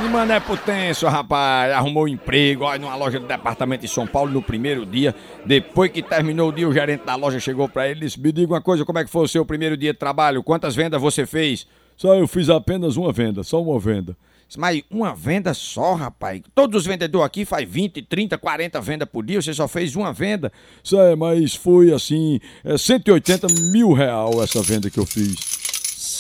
Mané Potência, rapaz, arrumou um emprego ó, numa loja do departamento de São Paulo no primeiro dia. Depois que terminou o dia, o gerente da loja chegou para ele e disse: Me diga uma coisa, como é que foi o seu primeiro dia de trabalho? Quantas vendas você fez? Só eu fiz apenas uma venda, só uma venda. Mas uma venda só, rapaz? Todos os vendedores aqui faz 20, 30, 40 vendas por dia, você só fez uma venda? Sei, mas foi assim, é 180 mil real essa venda que eu fiz.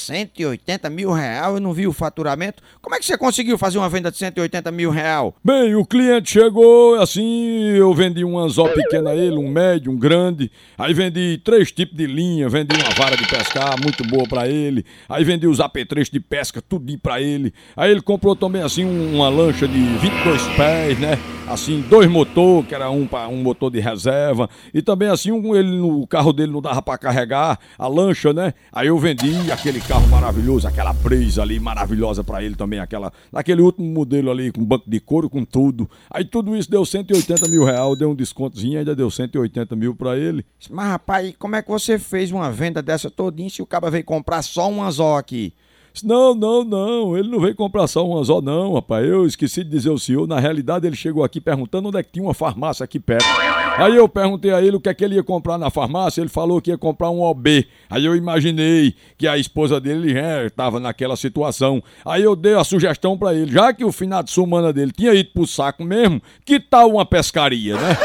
180 mil real, eu não vi o faturamento. Como é que você conseguiu fazer uma venda de 180 mil real? Bem, o cliente chegou, assim, eu vendi um anzol pequeno a ele, um médio, um grande. Aí vendi três tipos de linha, vendi uma vara de pescar muito boa para ele. Aí vendi os apetrechos de pesca, tudinho para ele. Aí ele comprou também, assim, uma lancha de 22 pés, né? Assim, dois motor, que era um, um motor de reserva. E também, assim, um, ele, no carro dele não dava para carregar a lancha, né? Aí eu vendi aquele carro carro maravilhoso, aquela brisa ali maravilhosa para ele também, aquela, naquele último modelo ali, com banco de couro, com tudo. Aí tudo isso deu 180 mil reais, deu um descontozinho, ainda deu 180 mil para ele. Mas rapaz, como é que você fez uma venda dessa todinha se o cara veio comprar só um anzol aqui? Não, não, não, ele não veio comprar só um anzol, não, rapaz. Eu esqueci de dizer ao senhor. Na realidade, ele chegou aqui perguntando onde é que tinha uma farmácia aqui perto. Aí eu perguntei a ele o que é que ele ia comprar na farmácia. Ele falou que ia comprar um OB. Aí eu imaginei que a esposa dele estava naquela situação. Aí eu dei a sugestão para ele, já que o final de semana dele tinha ido pro saco mesmo, que tal uma pescaria, né?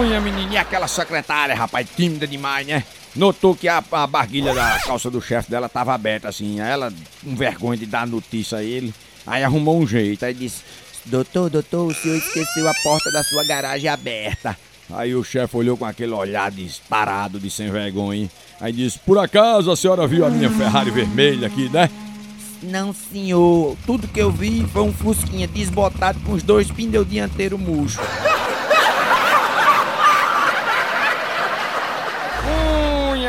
Unha, menininha, aquela secretária, rapaz, tímida demais, né? Notou que a, a barguilha da calça do chefe dela tava aberta assim. Aí ela, com vergonha de dar notícia a ele, aí arrumou um jeito. Aí disse: Doutor, doutor, o senhor esqueceu a porta da sua garagem aberta. Aí o chefe olhou com aquele olhar disparado de sem vergonha. Aí disse: Por acaso a senhora viu a minha Ferrari vermelha aqui, né? Não, senhor. Tudo que eu vi foi um Fusquinha desbotado com os dois pneus dianteiros murchos.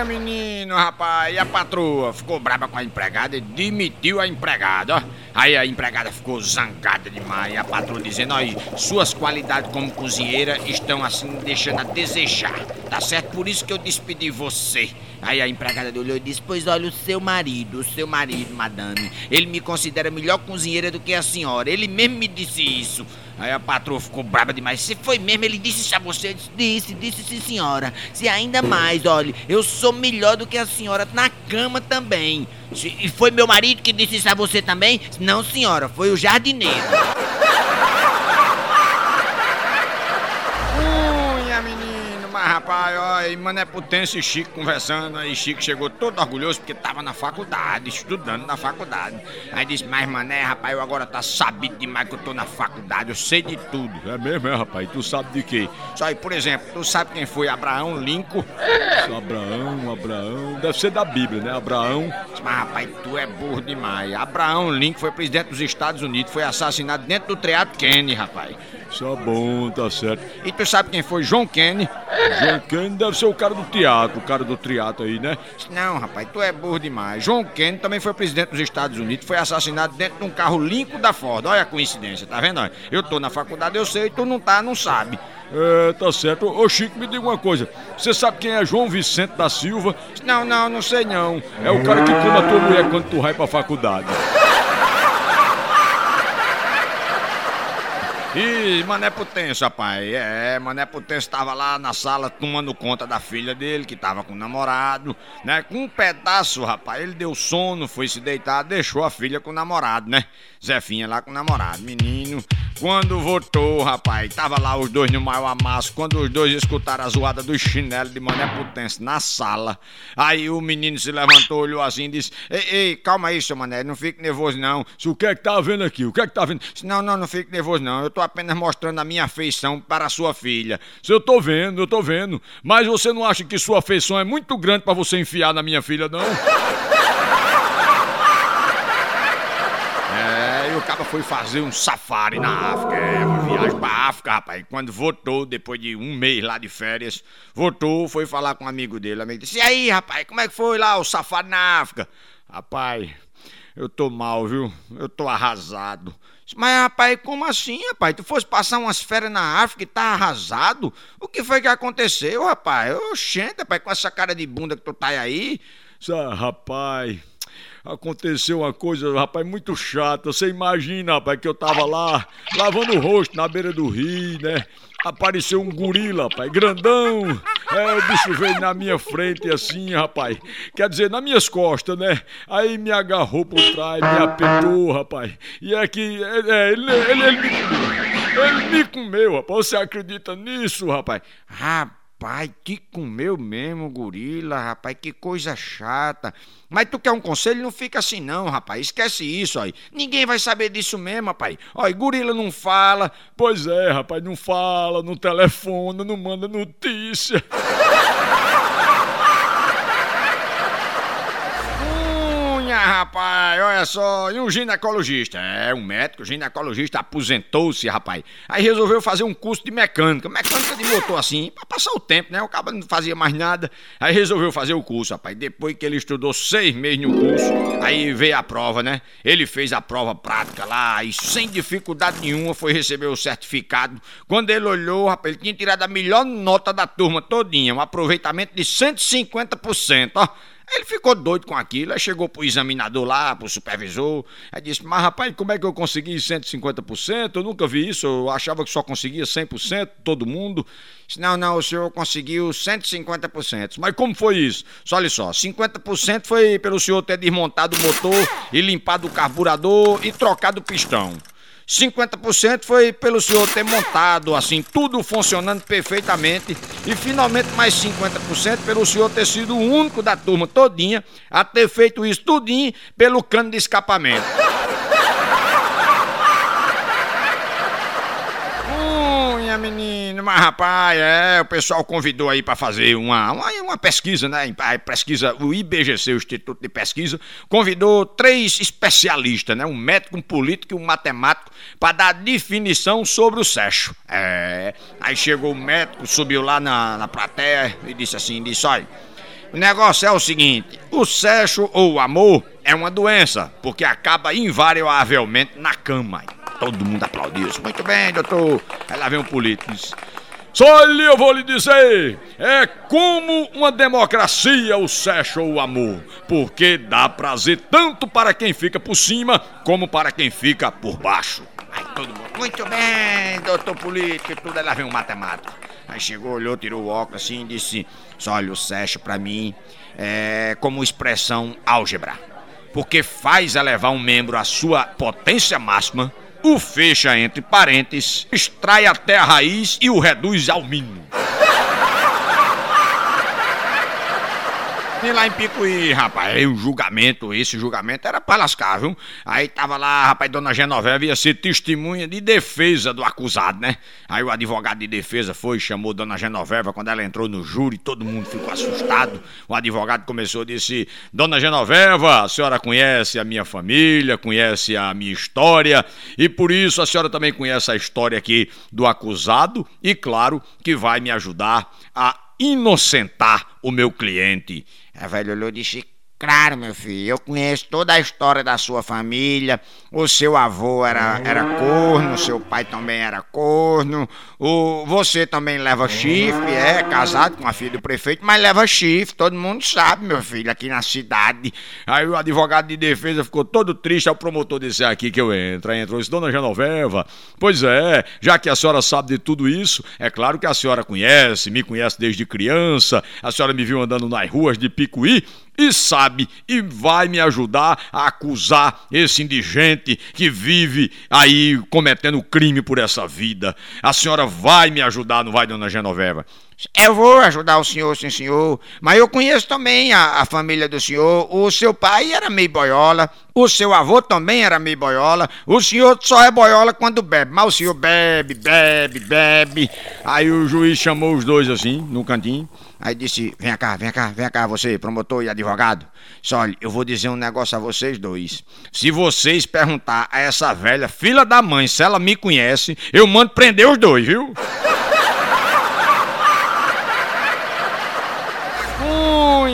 Menino, rapaz, e a patroa ficou brava com a empregada e demitiu a empregada, ó. Aí a empregada ficou zangada demais, e a patroa dizendo, olha, suas qualidades como cozinheira estão assim deixando a desejar, tá certo? Por isso que eu despedi você. Aí a empregada olhou e disse, pois olha, o seu marido, o seu marido, madame, ele me considera melhor cozinheira do que a senhora, ele mesmo me disse isso. Aí a patroa ficou brava demais. Se foi mesmo, ele disse isso a você? Disse, disse, sim, senhora. Se ainda mais, olha, eu sou melhor do que a senhora na cama também. E foi meu marido que disse isso a você também? Não, senhora, foi o jardineiro. Unha, menino, mas rapaz, ó, e Mané Potência e Chico conversando, aí Chico chegou todo orgulhoso porque tava na faculdade, estudando na faculdade. Aí disse, mas Mané, rapaz, eu agora tá sabido demais que eu tô na faculdade, eu sei de tudo. É mesmo, é, rapaz? Tu sabe de quê? Só aí, por exemplo, tu sabe quem foi Abraão Lincoln? Abraão, Abraão. Deve ser da Bíblia, né? Abraão. Mas rapaz, tu é burro demais. Abraão Lincoln foi presidente dos Estados Unidos, foi assassinado dentro do Teatro Kennedy, rapaz. Só bom, tá certo. E tu sabe quem foi John Kennedy? John Kennedy deve ser o cara do teatro, o cara do teatro aí, né? Não, rapaz, tu é burro demais. John Kennedy também foi presidente dos Estados Unidos, foi assassinado dentro de um carro Lincoln da Ford. Olha a coincidência, tá vendo? Eu tô na faculdade, eu sei, tu não tá, não sabe. É, tá certo. Ô Chico, me diga uma coisa. Você sabe quem é João Vicente da Silva? Não, não, não sei não. É o cara que come a tua mulher quando tu vai pra faculdade. E Mané Potência, rapaz. É, Mané Potência tava lá na sala tomando conta da filha dele, que tava com o namorado, né? Com um pedaço, rapaz. Ele deu sono, foi se deitar, deixou a filha com o namorado, né? Zefinha lá com o namorado. Menino, quando voltou, rapaz, tava lá os dois no maior amasso. Quando os dois escutaram a zoada do chinelo de Mané Potência na sala, aí o menino se levantou, olhou assim e disse: Ei, ei, calma aí, seu Mané, não fique nervoso não. O que é que tá vendo aqui? O que é que tá vendo? Não, não, não fique nervoso não. Eu tô apenas mostrando a minha afeição para a sua filha. Se eu tô vendo, eu tô vendo. Mas você não acha que sua afeição é muito grande para você enfiar na minha filha, não? É, e o cara foi fazer um safari na África, é, uma viagem pra África, rapaz. E quando voltou, depois de um mês lá de férias, voltou, foi falar com um amigo dele. O amigo disse: E aí, rapaz, como é que foi lá o safari na África? Rapaz, eu tô mal, viu? Eu tô arrasado. Mas, rapaz, como assim, rapaz? Tu fosse passar umas férias na África e tá arrasado? O que foi que aconteceu, rapaz? Oxente, rapaz, com essa cara de bunda que tu tá aí. Ah, rapaz, aconteceu uma coisa, rapaz, muito chata. Você imagina, rapaz, que eu tava lá, lavando o rosto na beira do rio, né? Apareceu um gorila, rapaz, grandão. É, o bicho veio na minha frente assim, rapaz. Quer dizer, nas minhas costas, né? Aí me agarrou por trás, me apertou, rapaz. E é que. É, ele, ele, ele, me comeu. Ele me comeu, rapaz. Você acredita nisso, rapaz? Rapaz. Rapaz, que comeu mesmo, gorila, rapaz, que coisa chata. Mas tu quer um conselho? Não fica assim não, rapaz. Esquece isso aí. Ninguém vai saber disso mesmo, rapaz. Olha, gorila não fala. Pois é, rapaz, não fala, não telefona, não manda notícia. rapaz, olha só, e um ginecologista? É, um médico ginecologista aposentou-se, rapaz. Aí resolveu fazer um curso de mecânica, mecânica de motor assim, pra passar o tempo, né? O cara não fazia mais nada. Aí resolveu fazer o curso, rapaz. Depois que ele estudou seis meses no curso, aí veio a prova, né? Ele fez a prova prática lá e sem dificuldade nenhuma foi receber o certificado. Quando ele olhou, rapaz, ele tinha tirado a melhor nota da turma todinha, um aproveitamento de 150%, ó. Ele ficou doido com aquilo, aí chegou pro examinador lá, pro supervisor, aí disse, mas rapaz, como é que eu consegui 150%? Eu nunca vi isso, eu achava que só conseguia 100%, todo mundo. Disse, não, não, o senhor conseguiu 150%. Mas como foi isso? Só olha só, 50% foi pelo senhor ter desmontado o motor e limpado o carburador e trocado o pistão. 50% foi pelo senhor ter montado, assim, tudo funcionando perfeitamente. E finalmente mais 50% pelo senhor ter sido o único da turma todinha a ter feito isso tudinho pelo cano de escapamento. Unha, menino, mas rapaz, é, o pessoal convidou aí para fazer uma, uma, uma, pesquisa, né? Pesquisa, o IBGC, o Instituto de Pesquisa, convidou três especialistas, né? Um médico, um político e um matemático, para dar definição sobre o sexo. É, aí chegou o médico, subiu lá na, na plateia e disse assim, disse, olha, O negócio é o seguinte: o sexo ou o amor é uma doença, porque acaba invariavelmente na cama. Todo mundo aplaudiu isso. Muito bem, doutor. Aí lá vem um político Só lhe eu vou lhe dizer, é como uma democracia o sexo ou o amor, porque dá prazer tanto para quem fica por cima como para quem fica por baixo. Aí todo mundo, muito bem, doutor político tudo. Lá vem um matemático. Aí chegou, olhou, tirou o óculos assim e disse: Olha, o sexo pra mim é como expressão álgebra. Porque faz elevar um membro à sua potência máxima, o fecha entre parênteses, extrai até a raiz e o reduz ao mínimo. E lá em Picuí, rapaz, aí o julgamento, esse julgamento era pra lascar, viu? Aí tava lá, rapaz, dona Genoveva ia ser testemunha de defesa do acusado, né? Aí o advogado de defesa foi, chamou dona Genoveva, quando ela entrou no júri, todo mundo ficou assustado. O advogado começou a dizer: Dona Genoveva, a senhora conhece a minha família, conhece a minha história, e por isso a senhora também conhece a história aqui do acusado, e claro que vai me ajudar a inocentar o meu cliente. A velha olhou e disse: Claro, meu filho, eu conheço toda a história da sua família. O seu avô era, era corno, seu pai também era corno. O, você também leva chifre, é casado com a filha do prefeito, mas leva chifre, todo mundo sabe, meu filho, aqui na cidade. Aí o advogado de defesa ficou todo triste, aí o promotor disse aqui que eu entro. Aí entrou, disse, dona Genoveva, pois é, já que a senhora sabe de tudo isso, é claro que a senhora conhece, me conhece desde criança, a senhora me viu andando nas ruas de Picuí, e sabe e vai me ajudar a acusar esse indigente que vive aí cometendo crime por essa vida. A senhora vai me ajudar, não vai, dona Genoveva? Eu vou ajudar o senhor, sim, senhor. Mas eu conheço também a, a, família do senhor. O seu pai era meio boiola. O seu avô também era meio boiola. O senhor só é boiola quando bebe. Mas o senhor bebe, bebe, bebe. Aí o juiz chamou os dois assim, no cantinho. Aí disse: Vem cá, vem cá, vem cá, você, promotor e advogado. Só olha, eu vou dizer um negócio a vocês dois. Se vocês perguntar a essa velha, filha da mãe, se ela me conhece, eu mando prender os dois, viu?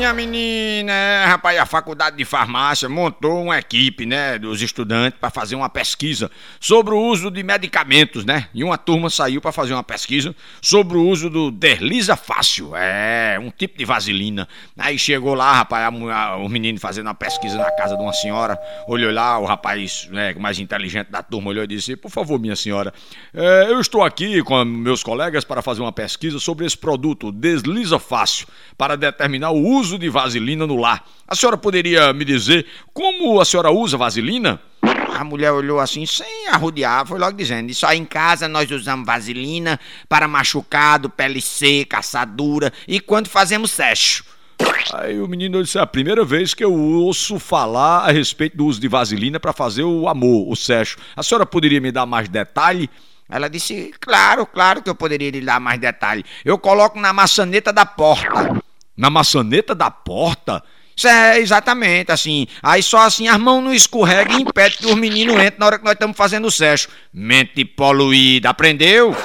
Minha menina, é, rapaz, a faculdade de farmácia montou uma equipe, né, dos estudantes para fazer uma pesquisa sobre o uso de medicamentos, né? E uma turma saiu para fazer uma pesquisa sobre o uso do Derliza Fácil, é, um tipo de vaselina. Aí chegou lá, rapaz, a, a, o menino fazendo uma pesquisa na casa de uma senhora, olhou lá, o rapaz, né, mais inteligente da turma olhou e disse: "Por favor, minha senhora, é, eu estou aqui com meus colegas para fazer uma pesquisa sobre esse produto Desliza Fácil para determinar o uso de vaselina no lar. A senhora poderia me dizer como a senhora usa vaselina? A mulher olhou assim, sem arrodear, foi logo dizendo: Só em casa nós usamos vaselina para machucado, pele seca, assadura e quando fazemos sexo. Aí o menino disse: É a primeira vez que eu ouço falar a respeito do uso de vaselina para fazer o amor, o sexo. A senhora poderia me dar mais detalhe? Ela disse: Claro, claro que eu poderia lhe dar mais detalhe. Eu coloco na maçaneta da porta. Na maçaneta da porta? É, exatamente, assim. Aí só assim as mãos não escorregam e impede que os meninos entrem na hora que nós estamos fazendo o sexo. Mente poluída, aprendeu?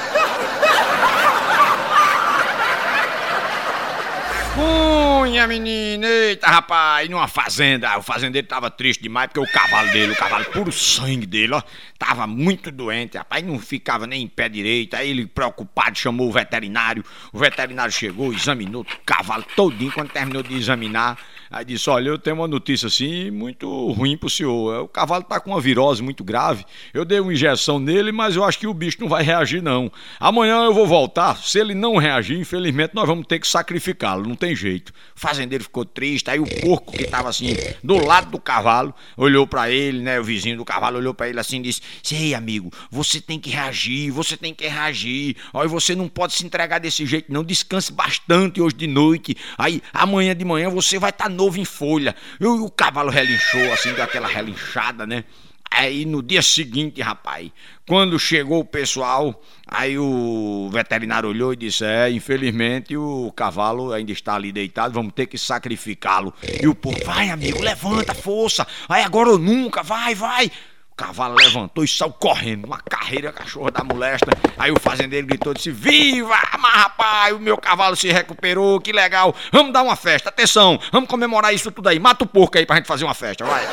Minha menina, eita rapaz, numa fazenda, o fazendeiro tava triste demais porque o cavalo dele, o cavalo puro sangue dele, ó, tava muito doente, rapaz, não ficava nem em pé direito, aí ele preocupado chamou o veterinário, o veterinário chegou, examinou o cavalo todinho, quando terminou de examinar, aí disse, olha, eu tenho uma notícia assim, muito ruim pro senhor, o cavalo tá com uma virose muito grave, eu dei uma injeção nele, mas eu acho que o bicho não vai reagir não, amanhã eu vou voltar, se ele não reagir, infelizmente nós vamos ter que sacrificá-lo, não tem jeito fazendeiro ficou triste. Aí o porco que estava assim do lado do cavalo olhou para ele, né? O vizinho do cavalo olhou para ele assim e disse: Sei, amigo, você tem que reagir, você tem que reagir. Olha, você não pode se entregar desse jeito, não. Descanse bastante hoje de noite. Aí amanhã de manhã você vai estar tá novo em folha. E o cavalo relinchou, assim, deu aquela relinchada, né? Aí no dia seguinte, rapaz, quando chegou o pessoal, aí o veterinário olhou e disse: É, infelizmente o cavalo ainda está ali deitado, vamos ter que sacrificá-lo. E o povo, vai amigo, levanta, força, aí agora ou nunca, vai, vai. O cavalo levantou e saiu correndo, uma carreira cachorra da molesta. Aí o fazendeiro gritou disse: Viva! Mas rapaz, o meu cavalo se recuperou, que legal. Vamos dar uma festa, atenção, vamos comemorar isso tudo aí. Mata o porco aí pra gente fazer uma festa, vai.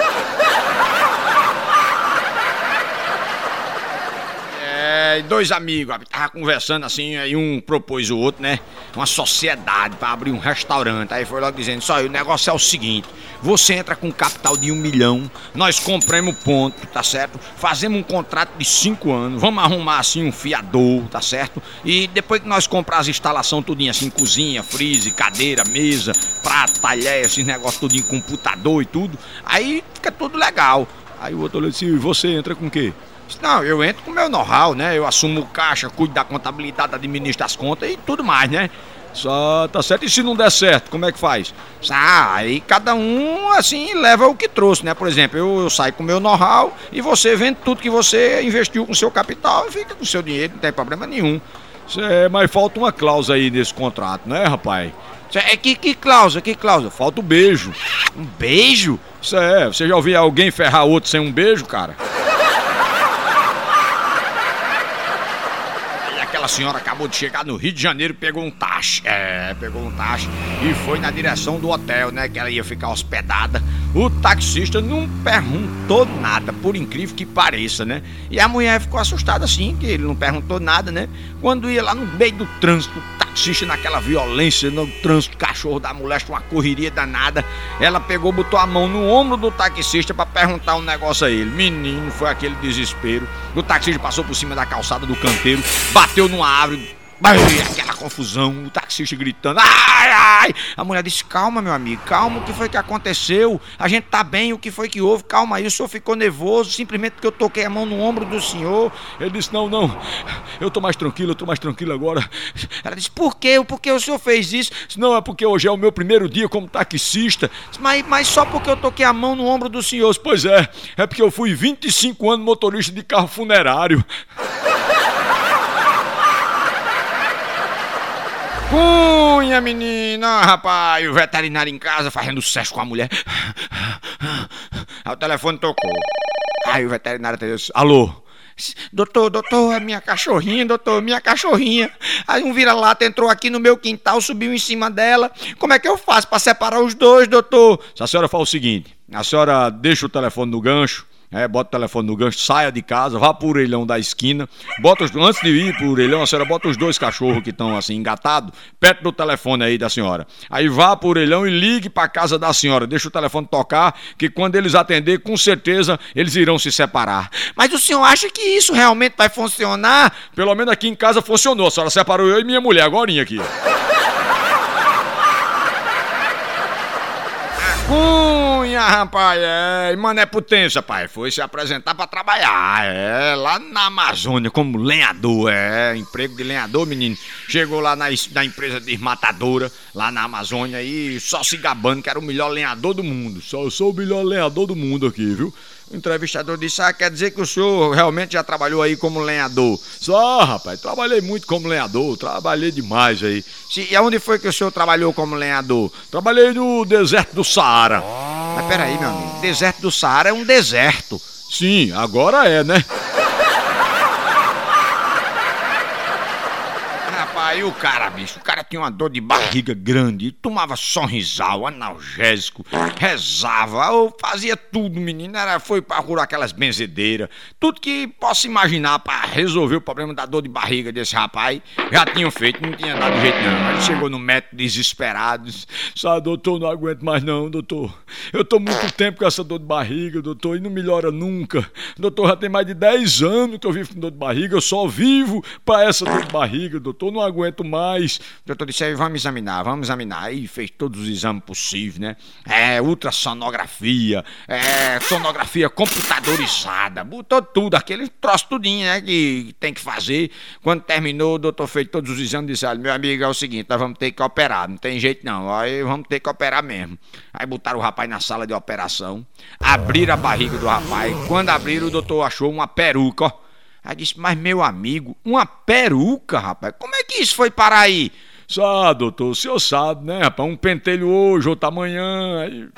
É, dois amigos, tava conversando assim, aí um propôs o outro, né? Uma sociedade para abrir um restaurante. Aí foi logo dizendo: só o negócio é o seguinte: você entra com capital de um milhão, nós compramos ponto, tá certo? Fazemos um contrato de cinco anos, vamos arrumar assim um fiador, tá certo? E depois que nós comprar as instalações tudinho assim, cozinha, freezer, cadeira, mesa, prato, talher, esses negócios tudinho, computador e tudo, aí fica tudo legal. Aí o outro olhou assim: você entra com o quê? Não, eu entro com o meu know-how, né? Eu assumo o caixa, cuido da contabilidade, administro as contas e tudo mais, né? Só tá certo. E se não der certo, como é que faz? Ah, aí cada um, assim, leva o que trouxe, né? Por exemplo, eu, eu saio com o meu know-how e você vende tudo que você investiu com seu capital e fica com seu dinheiro, não tem problema nenhum. É, mas falta uma cláusula aí nesse contrato, né, rapaz? É que, que cláusula, que cláusula? Falta o beijo. Um beijo? Isso é, você já ouviu alguém ferrar outro sem um beijo, cara? aquela senhora acabou de chegar no Rio de Janeiro, pegou um táxi. É, pegou um táxi e foi na direção do hotel, né? Que ela ia ficar hospedada. O taxista não perguntou nada, por incrível que pareça, né? E a mulher ficou assustada assim, que ele não perguntou nada, né? Quando ia lá no meio do trânsito, o taxista naquela violência, no trânsito, cachorro da molesta, uma correria danada. Ela pegou, botou a mão no ombro do taxista para perguntar um negócio a ele. Menino, foi aquele desespero. O taxista passou por cima da calçada do canteiro, bateu numa árvore, aquela confusão, o taxista gritando, ai, ai! A mulher disse: Calma, meu amigo, calma, o que foi que aconteceu? A gente tá bem, o que foi que houve? Calma aí, o senhor ficou nervoso simplesmente porque eu toquei a mão no ombro do senhor. Ele disse: Não, não, eu tô mais tranquilo, eu tô mais tranquilo agora. Ela disse: Por quê? Por que o senhor fez isso? Disse, não, é porque hoje é o meu primeiro dia como taxista. Disse, mas, mas só porque eu toquei a mão no ombro do senhor? Disse, pois é, é porque eu fui 25 anos motorista de carro funerário. Cunha, menina, rapaz, o veterinário em casa fazendo sexo com a mulher. Aí o telefone tocou. Aí o veterinário disse: Alô? Doutor, doutor, é minha cachorrinha, doutor, minha cachorrinha. Aí um vira-lata entrou aqui no meu quintal, subiu em cima dela. Como é que eu faço para separar os dois, doutor? Se a senhora faz o seguinte: a senhora deixa o telefone no gancho, é, bota o telefone no gancho, saia de casa, vá pro orelhão da esquina, bota os, antes de ir pro orelhão, a senhora bota os dois cachorros que estão assim engatados, perto do telefone aí da senhora. Aí vá pro orelhão e ligue pra casa da senhora, deixa o telefone tocar, que quando eles atender, com certeza eles irão se separar. Mas o senhor acha que isso realmente vai funcionar? Pelo menos aqui em casa funcionou, a senhora separou eu e minha mulher, agora aqui. Cunha, rapaz, é. Mano, é potência, pai. Foi se apresentar pra trabalhar, é. Lá na Amazônia, como lenhador, é. Emprego de lenhador, menino. Chegou lá na, na empresa desmatadora, lá na Amazônia, e só se gabando que era o melhor lenhador do mundo. Só sou o melhor lenhador do mundo aqui, viu? O entrevistador disse: Ah, quer dizer que o senhor realmente já trabalhou aí como lenhador? Só, rapaz, trabalhei muito como lenhador, trabalhei demais aí. E aonde foi que o senhor trabalhou como lenhador? Trabalhei no deserto do Saara. Mas peraí, meu amigo, deserto do Saara é um deserto. Sim, agora é, né? Aí o cara, bicho, o cara tinha uma dor de barriga grande, tomava sorrisal, analgésico, rezava, ou fazia tudo, menino. Era, foi pra curar aquelas benzedeiras, tudo que possa imaginar para resolver o problema da dor de barriga desse rapaz. Já tinham feito, não tinha dado jeito não. Ele chegou no médico desesperado. Sabe, doutor, não aguento mais não, doutor. Eu tô muito tempo com essa dor de barriga, doutor, e não melhora nunca. Doutor, já tem mais de 10 anos que eu vivo com dor de barriga, eu só vivo para essa dor de barriga, doutor, não aguento aguento mais. O doutor disse vamos examinar, vamos examinar. Aí fez todos os exames possíveis, né? É, ultrassonografia, é, sonografia computadorizada, botou tudo, aquele troço tudinho, né? Que tem que fazer. Quando terminou, o doutor fez todos os exames e disse: olha, meu amigo, é o seguinte, nós vamos ter que operar, não tem jeito não, aí vamos ter que operar mesmo. Aí botaram o rapaz na sala de operação, abriram a barriga do rapaz. Quando abriram, o doutor achou uma peruca, ó. Aí disse, mas meu amigo, uma peruca, rapaz, como é que isso foi parar aí? Só, doutor, o senhor sabe, né, rapaz? Um pentelho hoje, outro amanhã. Aí...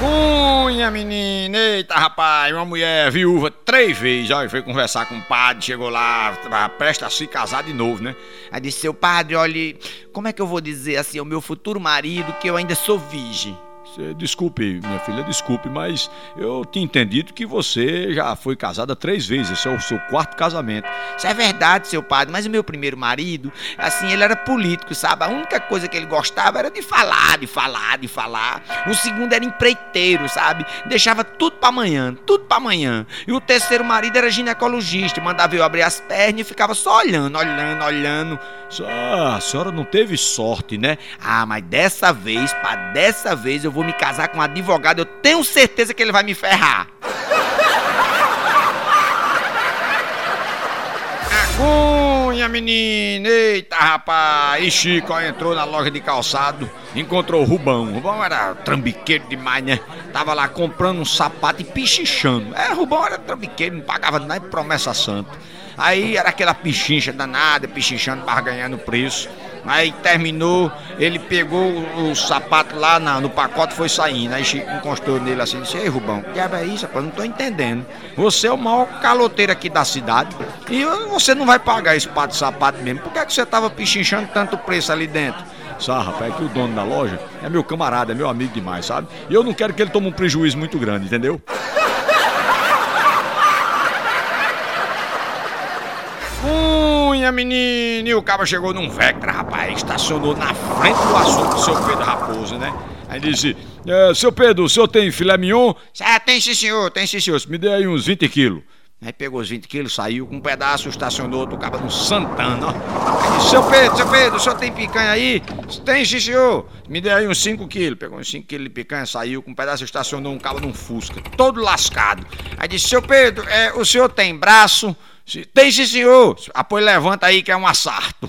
Cunha, menina! Eita, rapaz, uma mulher viúva três vezes, olha, foi conversar com o padre, chegou lá, presta a se casar de novo, né? Aí disse, seu padre, olhe, como é que eu vou dizer assim ao meu futuro marido que eu ainda sou virgem? Desculpe, minha filha, desculpe, mas eu tinha entendido que você já foi casada três vezes. Esse é o seu quarto casamento. Isso é verdade, seu padre, mas o meu primeiro marido, assim, ele era político, sabe? A única coisa que ele gostava era de falar, de falar, de falar. O segundo era empreiteiro, sabe? Deixava tudo pra amanhã, tudo pra amanhã. E o terceiro marido era ginecologista, mandava eu abrir as pernas e ficava só olhando, olhando, olhando. Só, a senhora não teve sorte, né? Ah, mas dessa vez, pá, dessa vez eu vou me casar com um advogado, eu tenho certeza que ele vai me ferrar. Cunha, menina! Eita, rapaz! E Chico ó, entrou na loja de calçado, encontrou o Rubão. O Rubão era trambiqueiro demais, né? Tava lá comprando um sapato e pichichando. É, o Rubão era trambiqueiro, não pagava nem promessa santa. Aí era aquela pichincha danada, pichichando, barganhando preço. Aí terminou, ele pegou o, sapato lá na- no pacote e foi saindo. Aí Chico encostou nele assim e disse: Ei, Rubão, que é isso, rapaz? Não tô entendendo. Você é o maior caloteiro aqui da cidade e você não vai pagar esse par de sapato mesmo. Por que, é que você tava pichinchando tanto preço ali dentro? Sabe, rapaz, é que o dono da loja é meu camarada, é meu amigo demais, sabe? E eu não quero que ele tome um prejuízo muito grande, entendeu? Cunha, menino! E o cabo chegou num Vectra, rapaz. Estacionou na frente do assunto do seu Pedro Raposo, né? Aí disse: é, Seu Pedro, o senhor tem filé mignon? Ah, tem sim, senhor, tem sim, senhor. Me dê aí uns 20 quilos. Aí pegou os 20 quilos, saiu com um pedaço, estacionou, tocava no Santana. Aí disse, seu Pedro, seu Pedro, o senhor tem picanha aí? Tem sim, senhor. Me dê aí uns 5 quilos. Pegou uns 5 quilos de picanha, saiu com um pedaço, estacionou um cabo num Fusca, todo lascado. Aí disse, seu Pedro, é, o senhor tem braço? Tem sim, senhor. Apoio levanta aí que é um assarto.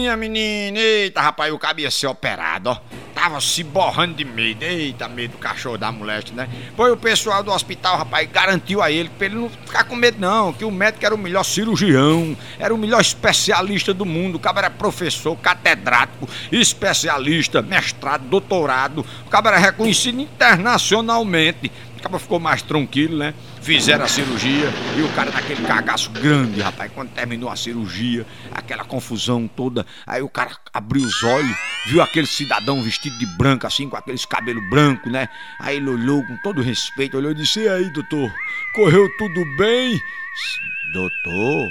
Cunha, menina, eita, rapaz, o cabo ia ser operado, ó. Tava se borrando de medo, eita, medo do cachorro da moleste, né? Foi o pessoal do hospital, rapaz, garantiu a ele pra ele não ficar com medo, não, que o médico era o melhor cirurgião, era o melhor especialista do mundo. O cabo era professor, catedrático, especialista, mestrado, doutorado. O cabo era reconhecido internacionalmente. O cabo ficou mais tranquilo, né? Fizeram a cirurgia e o cara naquele cagaço grande, rapaz. Quando terminou a cirurgia, aquela confusão toda, aí o cara abriu os olhos, viu aquele cidadão vestido de branco, assim, com aqueles cabelos brancos, né? Aí ele olhou com todo respeito, olhou e disse: E aí, doutor, correu tudo bem? Doutor?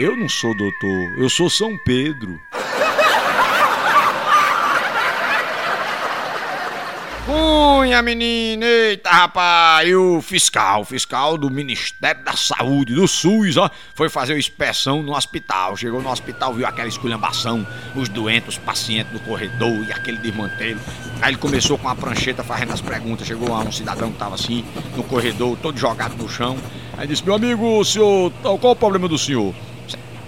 Eu não sou doutor, eu sou São Pedro. Cunha, menina, eita rapaz, e o fiscal, o fiscal do Ministério da Saúde, do SUS, ó, foi fazer uma inspeção no hospital. Chegou no hospital, viu aquela esculhambação, os doentes, os pacientes no corredor e aquele desmantelo. Aí ele começou com a prancheta fazendo as perguntas. Chegou lá um cidadão que tava assim, no corredor, todo jogado no chão. Aí disse: Meu amigo, o senhor, qual o problema do senhor?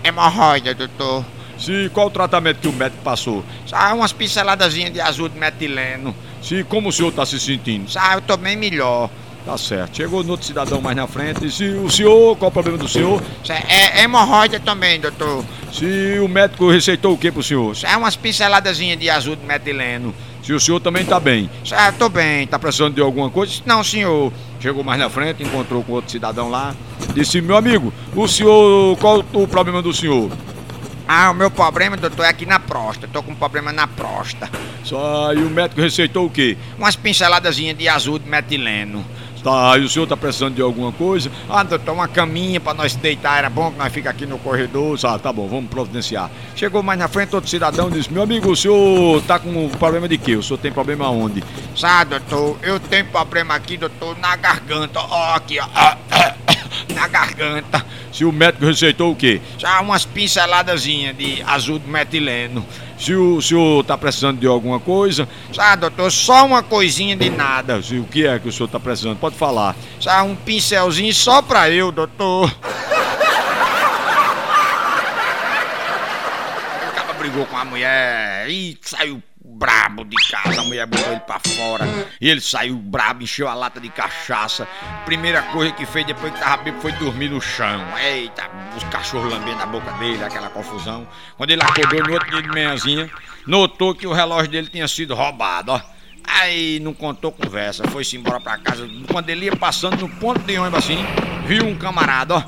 Hemorroida, doutor. Se qual o tratamento que o médico passou? Só umas pinceladazinhas de azul de metileno. Se como o senhor está se sentindo? Só eu tô bem melhor. Tá certo. Chegou no outro cidadão mais na frente. Disse: O senhor, qual o problema do senhor? É, é hemorroida também, doutor. Se o médico receitou o que pro senhor? Isso é umas pinceladazinhas de azul de metileno. Se o senhor também tá bem. É, eu tô bem. Tá precisando de alguma coisa? Não, senhor. Chegou mais na frente, encontrou com outro cidadão lá. Disse: Meu amigo, o senhor, qual o problema do senhor? Ah, o meu problema, doutor, é aqui na próstata. Tô com problema na próstata. Só, e o médico receitou o quê? Umas pinceladazinhas de azul de metileno. Tá, e o senhor tá precisando de alguma coisa? Ah, doutor, uma caminha pra nós deitar. Era bom que nós fica aqui no corredor. Ah, tá bom, vamos providenciar. Chegou mais na frente, outro cidadão disse: Meu amigo, o senhor tá com problema de quê? O senhor tem problema aonde? Sabe, doutor, eu tenho problema aqui, doutor, na garganta. Ó, aqui, ó. Ah, ah, Na garganta. Se o médico receitou o quê? Já umas pinceladazinhas de azul de metileno. Se o senhor tá precisando de alguma coisa, Sabe, doutor, só uma coisinha de nada. se o que é que o senhor tá precisando, pode falar. Sabe, um pincelzinho só pra eu, doutor. O cara brigou com a mulher e saiu brabo de casa, a mulher botou ele pra fora. E ele saiu brabo, encheu a lata de cachaça. Primeira coisa que fez depois que tava bêbado foi dormir no chão. Eita, os cachorros lambendo a boca dele, aquela confusão. Quando ele acordou no outro dia de manhãzinha, notou que o relógio dele tinha sido roubado, ó. Aí não contou conversa, foi-se embora pra casa. Quando ele ia passando no ponto de ônibus assim, viu um camarada, ó,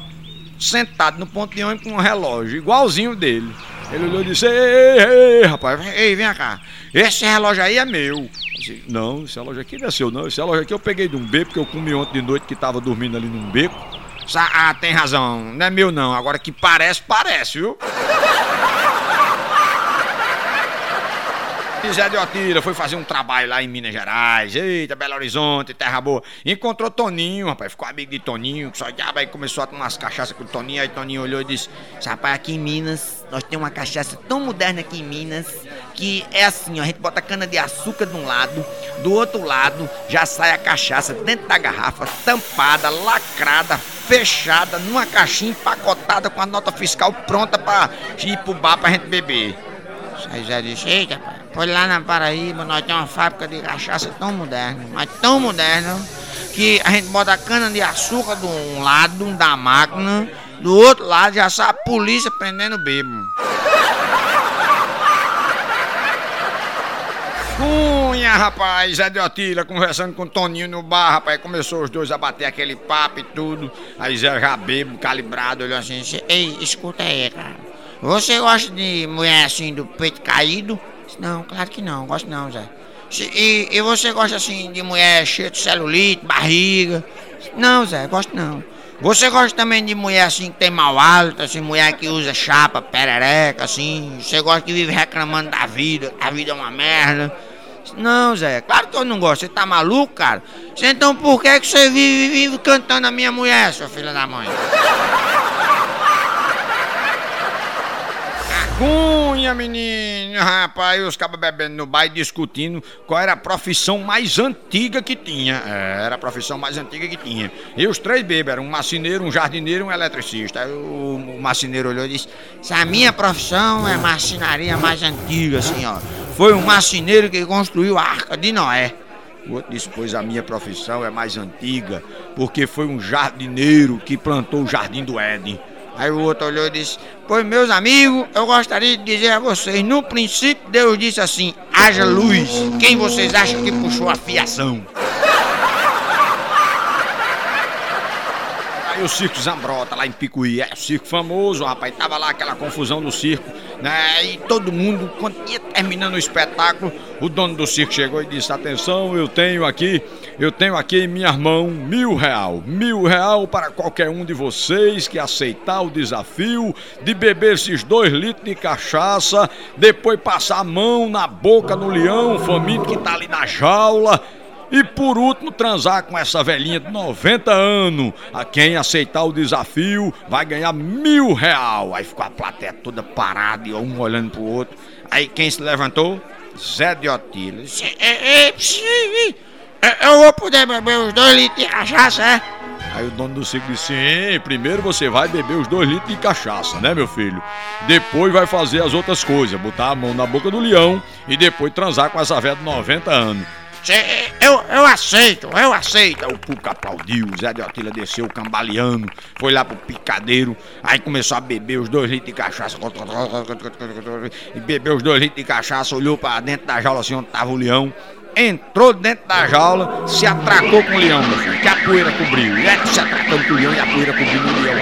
sentado no ponto de ônibus com um relógio, igualzinho dele. Ele olhou e disse: Ei, ei, ei, rapaz, ei, vem cá. Esse relógio aí é meu. Eu disse, não, esse relógio aqui não é seu, não. Esse relógio aqui eu peguei de um beco, porque eu comi ontem de noite que tava dormindo ali num beco. Ah, tem razão, não é meu não. Agora que parece, parece, viu? E Zé de Otira foi fazer um trabalho lá em Minas Gerais. Eita, Belo Horizonte, terra boa. Encontrou Toninho, rapaz. Ficou amigo de Toninho, que só diabo aí começou a tomar umas cachaças com o Toninho. Aí Toninho olhou e disse: Rapaz, aqui em Minas, nós temos uma cachaça tão moderna aqui em Minas que é assim, ó, a gente bota cana de açúcar de um lado, do outro lado já sai a cachaça dentro da garrafa, tampada, lacrada, fechada, numa caixinha empacotada com a nota fiscal pronta pra ir pro bar pra gente beber. Aí Zé disse, eita, pai, foi lá na Paraíba, nós temos uma fábrica de cachaça tão moderna, mas tão moderna, que a gente bota a cana de açúcar de um lado da máquina, do outro lado já sai a polícia prendendo o bêbado. Cunha, rapaz, Zé de Otila conversando com o Toninho no bar, rapaz. Começou os dois a bater aquele papo e tudo. Aí Zé já bebo, calibrado, olhou assim, disse, ei, escuta aí, cara. Você gosta de mulher assim do peito caído? Não, claro que não, gosto não, Zé. E, e você gosta assim de mulher cheia de celulite, barriga? Não, Zé, gosto não. Você gosta também de mulher assim que tem mau hálito, assim, mulher que usa chapa, perereca, assim? Você gosta que vive reclamando da vida, a vida é uma merda? Não, Zé, claro que eu não gosto. Você tá maluco, cara? Então por que, que você vive, vive cantando a minha mulher, sua filha da mãe? Cunha, menino, rapaz, os cabos bebendo no bar e discutindo qual era a profissão mais antiga que tinha. É, era a profissão mais antiga que tinha. E os três bebês, um marceneiro, um jardineiro e um eletricista. O, o marceneiro olhou e disse: Se a minha profissão é marcenaria mais antiga, ó. Foi um marceneiro que construiu a arca de Noé. O outro disse: Pois a minha profissão é mais antiga, porque foi um jardineiro que plantou o jardim do Éden. Aí o outro olhou e disse: Pois, meus amigos, eu gostaria de dizer a vocês: no princípio, Deus disse assim: haja luz. Quem vocês acham que puxou a fiação? Aí o circo Zambrota lá em Picuí, é o circo famoso, rapaz, tava lá aquela confusão do circo, né? E todo mundo, quando ia terminando o espetáculo, o dono do circo chegou e disse: Atenção, eu tenho aqui, eu tenho aqui em minha mão mil real, mil real para qualquer um de vocês que aceitar o desafio de beber esses dois litros de cachaça, depois passar a mão na boca no leão faminto que tá ali na jaula e por último, transar com essa velhinha de 90 anos. A quem aceitar o desafio vai ganhar mil real. Aí ficou a plateia toda parada e um olhando pro outro. Aí quem se levantou? Zé de Otília. Eu vou poder beber os dois litros de cachaça, é? Aí o dono do circo disse: Sim, primeiro você vai beber os dois litros de cachaça, né, meu filho? Depois vai fazer as outras coisas, botar a mão na boca do leão e depois transar com essa velha de 90 anos. Eu, eu aceito, eu aceito. O Cuca aplaudiu, o Zé de Otília desceu cambaleando, foi lá pro picadeiro, aí começou a beber os dois litros de cachaça. E bebeu os dois litros de cachaça, olhou pra dentro da jaula assim onde tava o leão entrou dentro da jaula, se atracou com o leão, meu filho, que a poeira cobriu. E é se atracando com o leão e a poeira cobrindo o leão.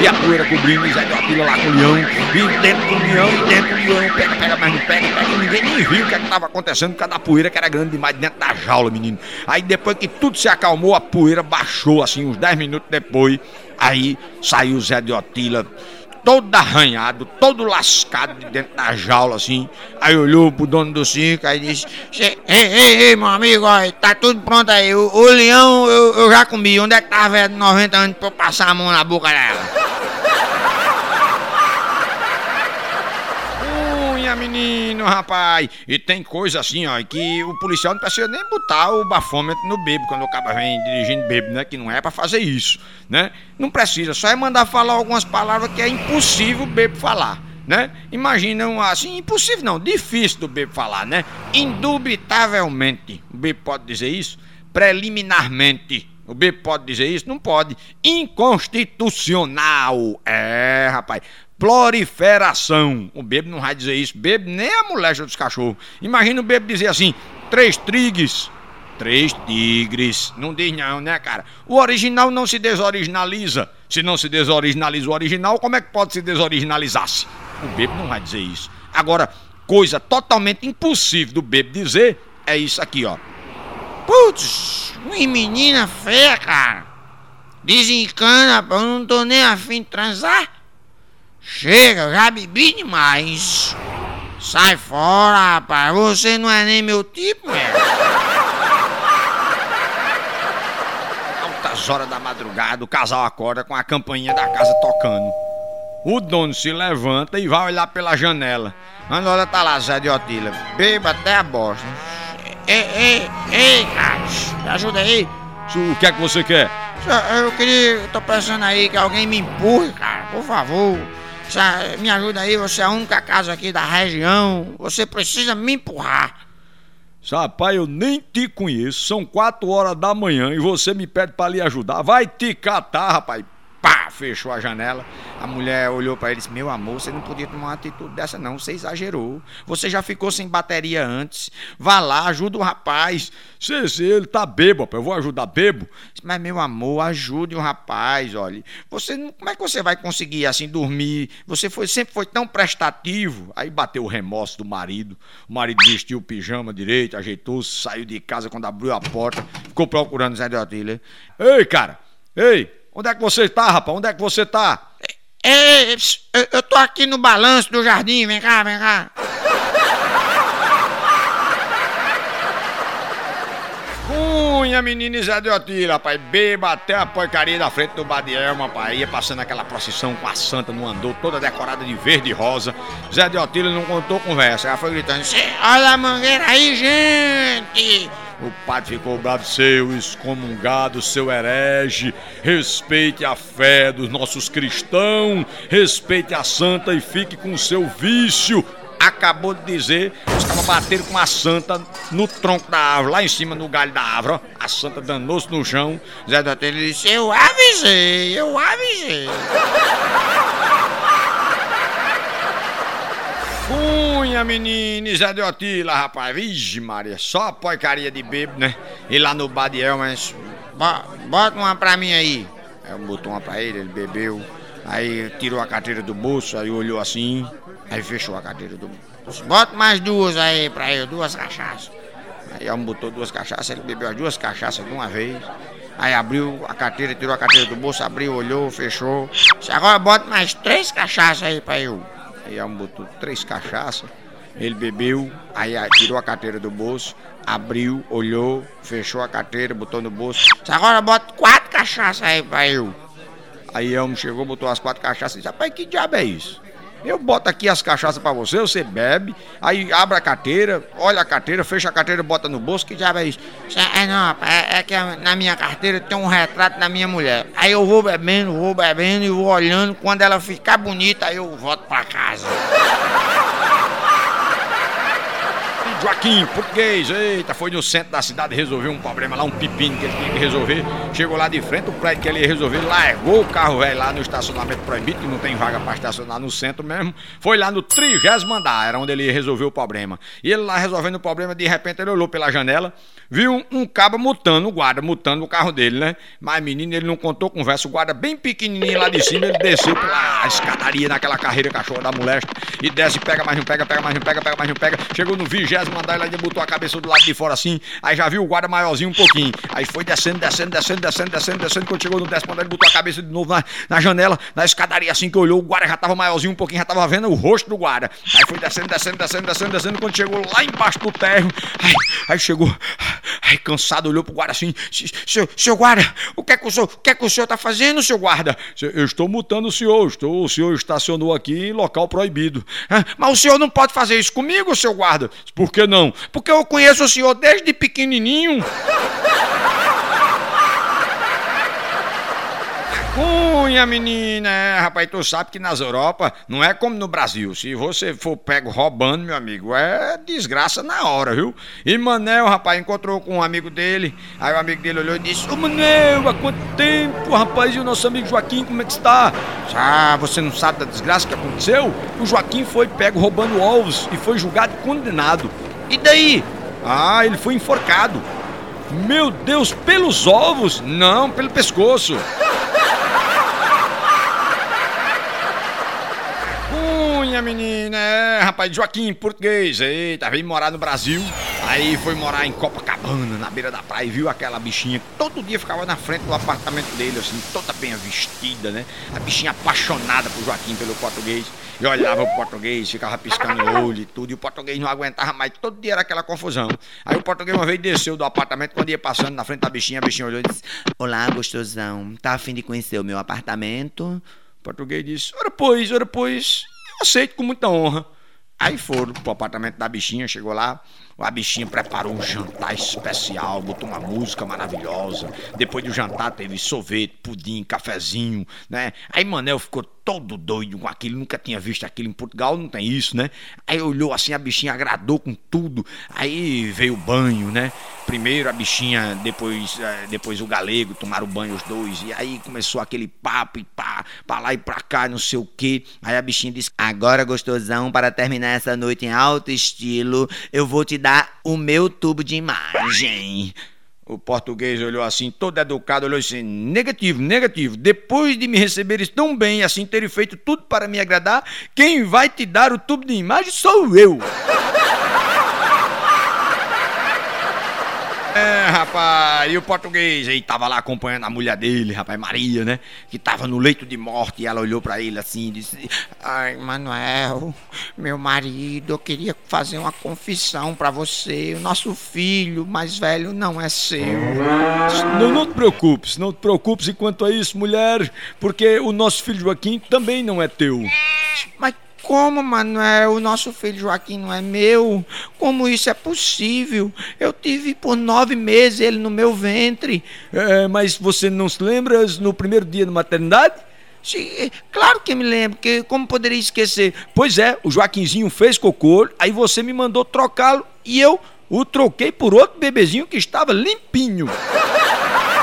E a poeira cobrindo, e Zé de Otília lá com o leão, e dentro do leão, e dentro do leão, pega, pega, mas não pega, pega, ninguém nem viu o que é estava acontecendo por causa da poeira que era grande demais dentro da jaula, menino. Aí depois que tudo se acalmou, a poeira baixou, assim, uns 10 minutos depois, aí saiu o Zé de Otília todo arranhado, todo lascado de dentro da jaula, assim. Aí olhou pro dono do circo, aí disse: Ei, ei, ei, meu amigo, ó, tá tudo pronto aí. O, o leão eu, eu, já comi. Onde é que tá a velha de 90 anos pra eu passar a mão na boca dela? Menino, rapaz. E tem coisa assim, ó, que o policial não precisa nem botar o bafômetro no bebo quando o cara vem dirigindo bebo, né? Que não é para fazer isso, né? Não precisa, só é mandar falar algumas palavras que é impossível o bebo falar. né? Imaginam assim, impossível não, difícil do bebo falar, né? Indubitavelmente, o bebo pode dizer isso? Preliminarmente, o bebo pode dizer isso? Não pode. Inconstitucional, é, rapaz. Proliferação, o bebo não vai dizer isso, bebo nem a molecha dos cachorros. Imagina o bebo dizer assim, três trigues, Três tigres. Não diz não, né, cara? O original não se desoriginaliza. Se não se desoriginaliza o original, como é que pode se desoriginalizar-se? O bebo não vai dizer isso. Agora, coisa totalmente impossível do bebo dizer é isso aqui, ó. Putz, menina feia, cara. Desencana, eu não tô nem afim de transar. Chega, já bebi demais. Sai fora, rapaz. Você não é nem meu tipo, meu. Altas horas da madrugada, o casal acorda com a campainha da casa tocando. O dono se levanta e vai olhar pela janela. A hora tá lá, Zé de Otília, beba até a bosta. Ei, ei, ei, cara, me ajuda aí. O que é que você quer? Eu queria, eu tô pensando aí que alguém me empurre, cara, por favor. Me ajuda aí, você é a única casa aqui da região. Você precisa me empurrar. Rapaz, eu nem te conheço. São quatro horas da manhã e você me pede para lhe ajudar. Vai te catar, rapaz pá, fechou a janela. A mulher olhou para ele e disse: Meu amor, você não podia tomar uma atitude dessa, não. Você exagerou. Você já ficou sem bateria antes. Vá lá, ajuda o rapaz. Se ele tá bebo, eu vou ajudar bebo. Mas, meu amor, ajude o rapaz, olha. Você, como é que você vai conseguir assim dormir? Você foi, sempre foi tão prestativo. Aí bateu o remorso do marido. O marido vestiu o pijama direito, ajeitou-se, saiu de casa quando abriu a porta, ficou procurando o Zé de Otília. Ei, cara! Ei! Onde é que você está, rapaz? Onde é que você está? É, é, eu tô aqui no balanço do jardim, vem cá, vem cá. Cunha, menina Zé de Otília, rapaz, beba até a porcaria da frente do Badiel, rapaz, ia passando aquela procissão com a santa no andor, toda decorada de verde e rosa. Zé de Otília não contou conversa, ela foi gritando, olha a mangueira aí, gente! O padre ficou bravo, seu excomungado, seu herege. Respeite a fé dos nossos cristãos, respeite a santa e fique com o seu vício. Acabou de dizer, estava batendo com a santa no tronco da árvore, lá em cima no galho da árvore. A santa danou-se no chão. Zé da Telha disse: Eu avisei, eu avisei. Cunha, menina, Zé de Otila, rapaz. Vixe, Maria, só porcaria de bebo, né? E lá no Badiel, mas. Bota uma pra mim aí. Aí botou uma pra ele, ele bebeu. Aí tirou a carteira do bolso, aí olhou assim. Aí fechou a carteira do bolso. Bota mais duas aí pra ele, duas cachaças. Aí ela botou duas cachaças, ele bebeu as duas cachaças de uma vez. Aí abriu a carteira, tirou a carteira do bolso, abriu, olhou, fechou. Agora bota mais três cachaças aí pra eu. Aí ela botou três cachaças, ele bebeu, aí tirou a carteira do bolso, abriu, olhou, fechou a carteira, botou no bolso. Agora bota quatro cachaças aí pra eu. Aí Elmo chegou, botou as quatro cachaças e disse, rapaz, que diabo é isso? Eu boto aqui as cachaças para você, você bebe, aí abre a carteira, olha a carteira, fecha a carteira, bota no bolso, que diabo é isso? É, não, é, é que na minha carteira tem um retrato da minha mulher. Aí eu vou bebendo, vou bebendo e vou olhando, quando ela ficar bonita, aí eu volto para casa. Joaquim, português, eita, foi no centro da cidade resolver um problema lá, um pepino que ele tinha que resolver. Chegou lá de frente, o prédio que ele ia resolver, largou o carro velho lá no estacionamento proibido, que não tem vaga para estacionar no centro mesmo. Foi lá no trigésimo andar, era onde ele ia resolver o problema. E ele lá resolvendo o problema, de repente ele olhou pela janela, viu um, um cabo mutando, o guarda mutando o carro dele, né? Mas menino, ele não contou conversa, o guarda bem pequenininho lá de cima, ele desceu pela escadaria naquela carreira cachorro da molesta e desce, pega mais um, pega, pega mais um, pega, pega mais um, pega. Chegou no vigésimo mandar ele ainda botou a cabeça do lado de fora assim, aí já viu o guarda maiorzinho um pouquinho. Aí foi descendo, descendo, descendo, descendo, descendo, descendo. Quando chegou no décimo andar, ele botou a cabeça de novo na, na janela, na escadaria assim que olhou, o guarda já tava maiorzinho um pouquinho, já tava vendo o rosto do guarda. Aí foi descendo, descendo, descendo, descendo, descendo. Quando chegou lá embaixo do térreo, aí, aí chegou, aí cansado, olhou pro guarda assim: seu, seu guarda, o que é que o senhor, o que é que o senhor tá fazendo, seu guarda? Eu estou mutando o senhor, estou, o senhor estacionou aqui em local proibido. Mas o senhor não pode fazer isso comigo, seu guarda? Por que não? Porque eu conheço o senhor desde pequenininho. Cunha, menina, é, rapaz, tu sabe que nas Europa não é como no Brasil. Se você for pego roubando, meu amigo, é desgraça na hora, viu? E Manel, rapaz, encontrou com um amigo dele. Aí o amigo dele olhou e disse: Ô Manel, há quanto tempo, rapaz? E o nosso amigo Joaquim, como é que está? Ah, você não sabe da desgraça que aconteceu? O Joaquim foi pego roubando ovos e foi julgado e condenado. E daí? Ah, ele foi enforcado. Meu Deus, pelos ovos? Não, pelo pescoço. Cunha, menina, é, rapaz, Joaquim, português, eita, veio morar no Brasil, aí foi morar em Copacabana, na beira da praia, e viu aquela bichinha que todo dia ficava na frente do apartamento dele, assim, toda bem vestida, né? A bichinha apaixonada por Joaquim, pelo português, e olhava o português, ficava piscando o olho e tudo, e o português não aguentava mais, todo dia era aquela confusão. Aí o português uma vez desceu do apartamento, quando ia passando na frente da bichinha, a bichinha olhou e disse, Olá, gostosão, tá afim de conhecer o meu apartamento? O português disse, ora pois, ora pois, eu aceito com muita honra. Aí foram pro apartamento da bichinha, chegou lá, a bichinha preparou um jantar especial, botou uma música maravilhosa. Depois do jantar teve sorvete, pudim, cafezinho, né? Aí Manel ficou todo doido com aquilo, nunca tinha visto aquilo em Portugal, não tem isso, né? Aí olhou assim, a bichinha agradou com tudo. Aí veio o banho, né? Primeiro a bichinha, depois, eh, depois o galego, tomaram banho os dois. E aí começou aquele papo e pá, pra lá e pra cá, não sei o quê. Aí a bichinha disse: Agora, gostosão, para terminar essa noite em alto estilo, eu vou te dar o meu tubo de imagem. O português olhou assim, todo educado, olhou assim: negativo, negativo. Depois de me receberes tão bem, assim, terem feito tudo para me agradar, quem vai te dar o tubo de imagem sou eu. É, rapaz, e o português aí tava lá acompanhando a mulher dele, rapaz, Maria, né? Que tava no leito de morte e ela olhou para ele assim e disse: Ai, Manuel, meu marido, eu queria fazer uma confissão para você. O nosso filho mais velho não é seu. Não, não te preocupes, não te preocupes enquanto a isso, mulher, porque o nosso filho Joaquim também não é teu. Mas como, Manuel, o nosso filho Joaquim não é meu? Como isso é possível? Eu tive por nove meses ele no meu ventre. É, mas você não se lembra no primeiro dia da maternidade? Sim, claro que me lembro, que como poderia esquecer? Pois é, o Joaquinzinho fez cocô, aí você me mandou trocá-lo e eu o troquei por outro bebezinho que estava limpinho.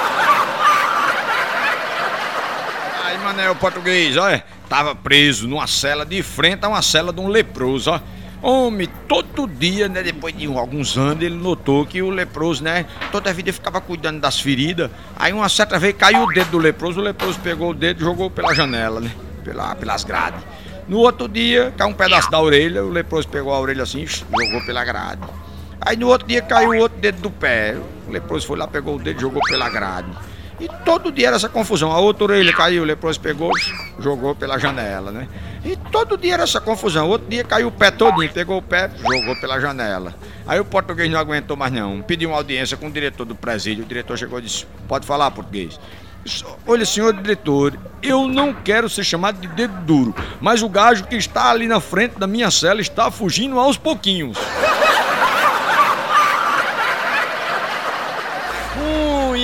Manel, português, olha, tava preso numa cela de frente a uma cela de um leproso, ó. Homem, todo dia, né, depois de alguns anos, ele notou que o leproso, né, toda a vida ficava cuidando das feridas. Aí uma certa vez caiu o dedo do leproso, o leproso pegou o dedo e jogou pela janela, né, pela, pelas grades. No outro dia, caiu um pedaço da orelha, o leproso pegou a orelha assim, jogou pela grade. Aí no outro dia caiu o outro dedo do pé, o leproso foi lá, pegou o dedo e jogou pela grade. E todo dia era essa confusão. A outra orelha caiu, o leproso pegou, jogou pela janela, né? E todo dia era essa confusão. Outro dia caiu o pé todinho, pegou o pé, jogou pela janela. Aí o português não aguentou mais não. Pediu uma audiência com o diretor do presídio. O diretor chegou e disse: Pode falar português. Olha, senhor diretor, eu não quero ser chamado de dedo duro, mas o gajo que está ali na frente da minha cela está fugindo aos pouquinhos.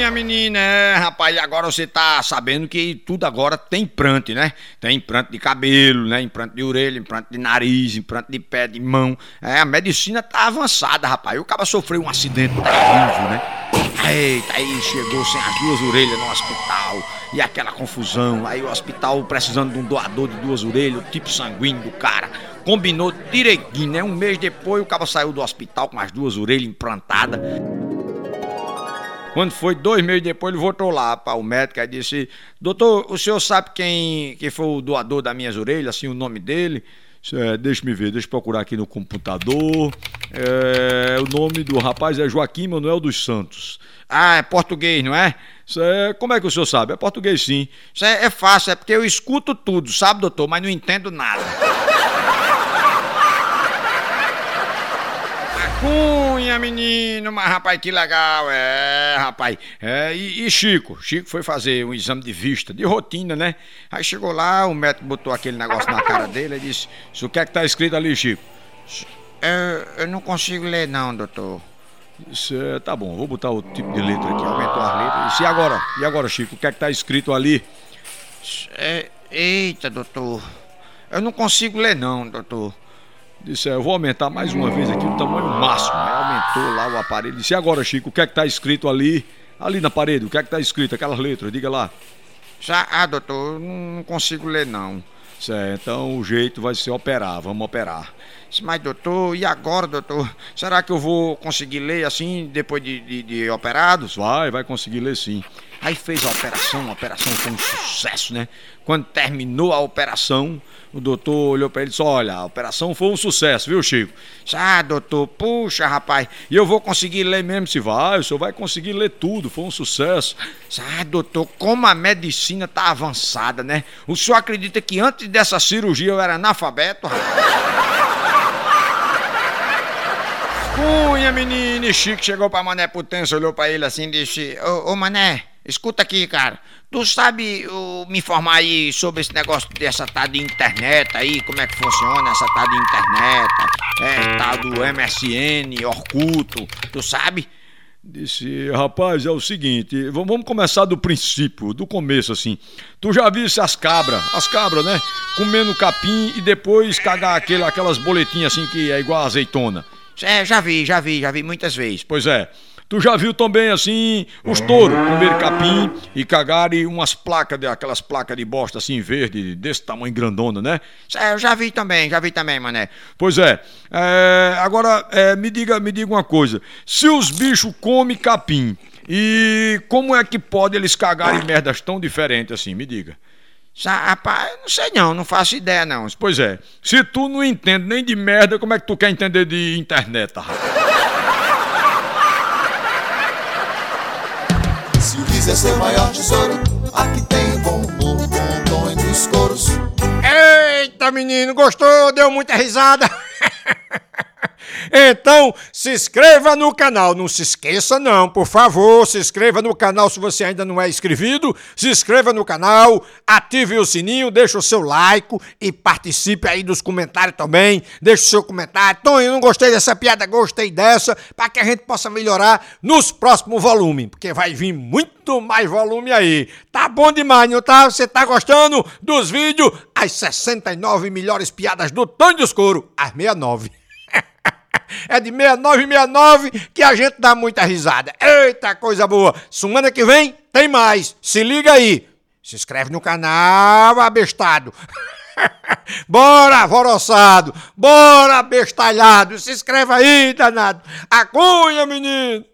Minha menina, é, rapaz, agora você tá sabendo que tudo agora tem implante, né? Tem implante de cabelo, né? Implante de orelha, implante de nariz, implante de pé, de mão. É, a medicina tá avançada, rapaz. O cara sofreu um acidente terrível, né? Eita, aí chegou sem as duas orelhas no hospital e aquela confusão. Aí o hospital precisando de um doador de duas orelhas, o tipo sanguíneo do cara. Combinou direitinho, né? Um mês depois o cara saiu do hospital com as duas orelhas implantadas. Quando foi dois meses depois, ele voltou lá para o médico e disse: Doutor, o senhor sabe quem, quem foi o doador das minhas orelhas, assim, o nome dele? É, deixa me ver, deixa eu procurar aqui no computador. É, o nome do rapaz é Joaquim Manuel dos Santos. Ah, é português, não é? É, como é que o senhor sabe? É português sim. Isso é, é fácil, é porque eu escuto tudo, sabe, doutor? Mas não entendo nada. Cunha, menino, mas rapaz, que legal, é, rapaz. É, e, e, Chico? Chico foi fazer um exame de vista, de rotina, né? Aí chegou lá, o médico botou aquele negócio na cara dele e disse: O que é que tá escrito ali, Chico? Eu, eu não consigo ler, não, doutor. Isso, é, tá bom, vou botar o tipo de letra aqui, aumentou as letras. E agora? E agora, Chico? O que é que tá escrito ali? É, eita, doutor. Eu não consigo ler não, doutor. Disse, é, eu vou aumentar mais uma vez aqui o tamanho máximo. Aí aumentou lá o aparelho. Disse, e agora, Chico, o que é que tá escrito ali? Ali na parede, o que é que tá escrito? Aquelas letras, diga lá. Já, ah, doutor, eu não consigo ler não. Certo, então o jeito vai ser operar, vamos operar. Mas, doutor, e agora, doutor? Será que eu vou conseguir ler assim depois de, de, de operados? Vai, vai conseguir ler sim. Aí fez a operação, a operação foi um sucesso, né? Quando terminou a operação, o doutor olhou para ele e disse: Olha, a operação foi um sucesso, viu, Chico? Ah, doutor, puxa, rapaz, e eu vou conseguir ler mesmo se vai, o senhor vai conseguir ler tudo, foi um sucesso. Ah, doutor, como a medicina tá avançada, né? O senhor acredita que antes dessa cirurgia eu era analfabeto, rapaz? Cunha, menino, e Chico chegou pra Mané Potência, olhou pra ele assim e disse: Ô, ô Mané, escuta aqui, cara. Tu sabe me informar aí sobre esse negócio dessa tal de internet aí, como é que funciona essa tal de internet, é, tal do MSN, Orkuto, tu sabe? Disse, rapaz, é o seguinte, vamos começar do princípio, do começo assim. Tu já viste as cabras, as cabras, né? Comendo capim e depois cagar aquele, aquelas boletinhas assim que é igual a azeitona. É, já vi, já vi, já vi muitas vezes. Pois é. Tu já viu também assim os touros comer capim e cagarem umas placas, de, aquelas placas de bosta assim verde, desse tamanho grandona, né? É, eu já vi também, já vi também, mané. Pois é. é agora, é, me, diga, me diga uma coisa: se os bichos comem capim, e como é que pode eles cagarem merdas tão diferentes assim? Me diga. Rapaz, não sei não, não faço ideia não. Pois é, se tu não entende nem de merda, como é que tu quer entender de internet, rapaz? quiser ser maior tesouro, aqui tem bom humor, bom tom coros. Eita, menino, gostou? Deu muita risada? Então, se inscreva no canal. Não se esqueça, não, por favor. Se inscreva no canal se você ainda não é inscrito. Se inscreva no canal, ative o sininho, deixe o seu like e participe aí dos comentários também. Deixe o seu comentário. Tonho, não gostei dessa piada, gostei dessa, para que a gente possa melhorar nos próximos volumes, porque vai vir muito mais volume aí. Tá bom demais, não tá? Você tá gostando dos vídeos? As 69 melhores piadas do Tonho do Escuro, às 69 é de 6969 que a gente dá muita risada. Eita, coisa boa! Semana que vem tem mais. Se liga aí. Se inscreve no canal, abestado. Bora, alvoroçado! Bora, bestalhado! Se inscreva aí, danado! Acunha, menino!